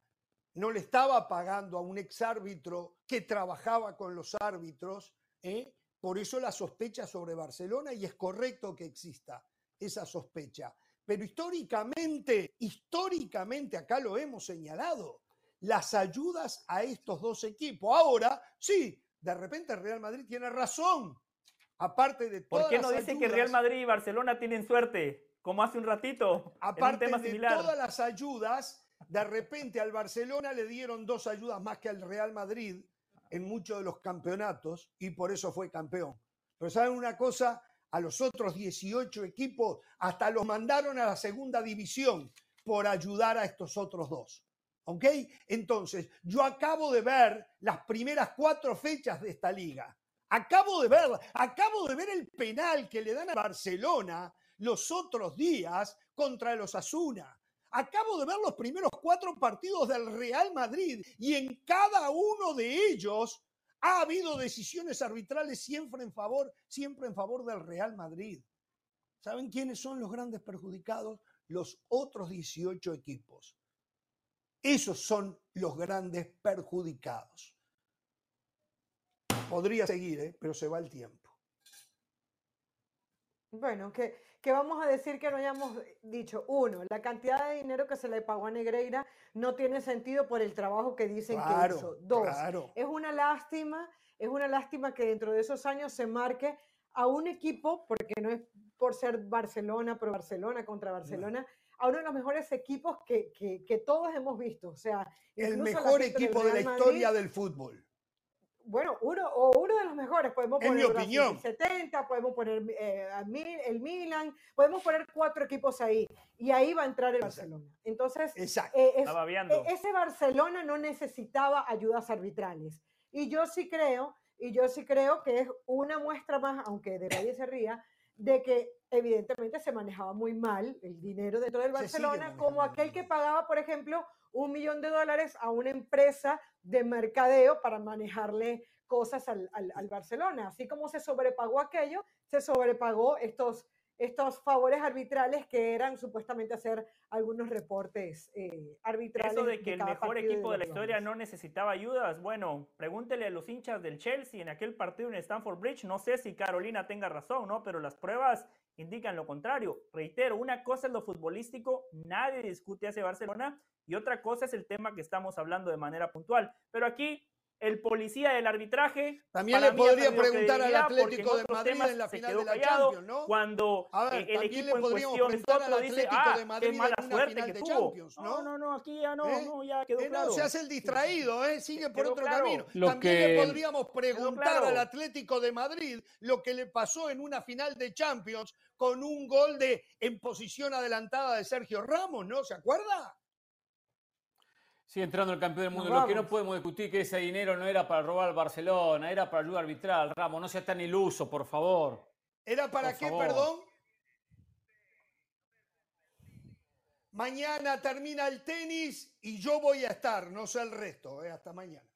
No le estaba pagando a un exárbitro que trabajaba con los árbitros. ¿eh? Por eso la sospecha sobre Barcelona y es correcto que exista esa sospecha. Pero históricamente, históricamente, acá lo hemos señalado, las ayudas a estos dos equipos. Ahora, sí, de repente el Real Madrid tiene razón. Aparte de todas ¿Por qué no las dicen que Real ayudas- Madrid y Barcelona tienen suerte? Como hace un ratito, en un aparte tema de similar. todas las ayudas, de repente al Barcelona le dieron dos ayudas más que al Real Madrid en muchos de los campeonatos y por eso fue campeón. Pero ¿saben una cosa? A los otros 18 equipos hasta los mandaron a la segunda división por ayudar a estos otros dos. ¿Ok? Entonces, yo acabo de ver las primeras cuatro fechas de esta liga. Acabo de verla, acabo de ver el penal que le dan a Barcelona los otros días contra los Asuna. Acabo de ver los primeros cuatro partidos del Real Madrid y en cada uno de ellos ha habido decisiones arbitrales siempre en favor, siempre en favor del Real Madrid. ¿Saben quiénes son los grandes perjudicados? Los otros 18 equipos. Esos son los grandes perjudicados. Podría seguir, ¿eh? pero se va el tiempo. Bueno, que, que vamos a decir que no hayamos dicho. Uno, la cantidad de dinero que se le pagó a Negreira no tiene sentido por el trabajo que dicen que Claro, hizo. Dos, claro. es una lástima, es una lástima que dentro de esos años se marque a un equipo, porque no es por ser Barcelona, pero Barcelona contra Barcelona, a uno de los mejores equipos que, que- que todos hemos visto. O sea, El mejor equipo de la Madrid, historia del fútbol. Bueno, uno, o uno de los mejores, podemos En mi poner Brasil opinión. 70, podemos poner eh, el Milan, podemos poner cuatro equipos ahí y ahí va a entrar el. Barcelona. Entonces, Exacto. eh, es- Estaba viendo. e- ese Barcelona no necesitaba ayudas arbitrales. Y yo sí creo, y yo sí creo que es una muestra más, aunque de nadie se ría, de que evidentemente se manejaba muy mal el dinero dentro del Barcelona, como aquel que pagaba, por ejemplo, un millón de dólares a una empresa de mercadeo para manejarle cosas al, al- al Barcelona. Así como se sobrepagó aquello, se sobrepagó estos, estos favores arbitrales que eran supuestamente hacer algunos reportes eh, arbitrales. Eso de que el cada mejor equipo de la los historia no necesitaba ayudas, bueno, pregúntele a los hinchas del Chelsea en aquel partido en Stamford Bridge. No sé si Carolina tenga razón, ¿no? Pero las pruebas indican lo contrario. Reitero, una cosa es lo futbolístico, nadie discute hacia Barcelona, y otra cosa es el tema que estamos hablando de manera puntual. Pero aquí el policía del arbitraje. También le podría preguntar al Atlético de Madrid temas en la final de la callado. Champions, ¿no? Cuando A ver, eh, el también equipo le en podríamos cuestión preguntar al dice, Atlético ah, de Madrid qué en mala una suerte final que de tuvo. Champions, no, ¿no? no, no, aquí ya no, ¿Eh? no, ya quedó Eh, no, claro. se hace el distraído, ¿eh? sigue por Quedó otro claro. camino. Lo También que- le podríamos preguntar claro. al Atlético de Madrid lo que le pasó en una final de Champions con un gol de en posición adelantada de Sergio Ramos, ¿no? ¿Se acuerda? Sigue entrando el campeón del mundo. Lo que no podemos discutir que ese dinero no era para robar al Barcelona, era para ayuda arbitral. Ramos, no sea tan iluso, por favor. ¿Era para Por qué, favor. perdón? Mañana termina el tenis y yo voy a estar, no sé el resto, ¿eh? hasta mañana.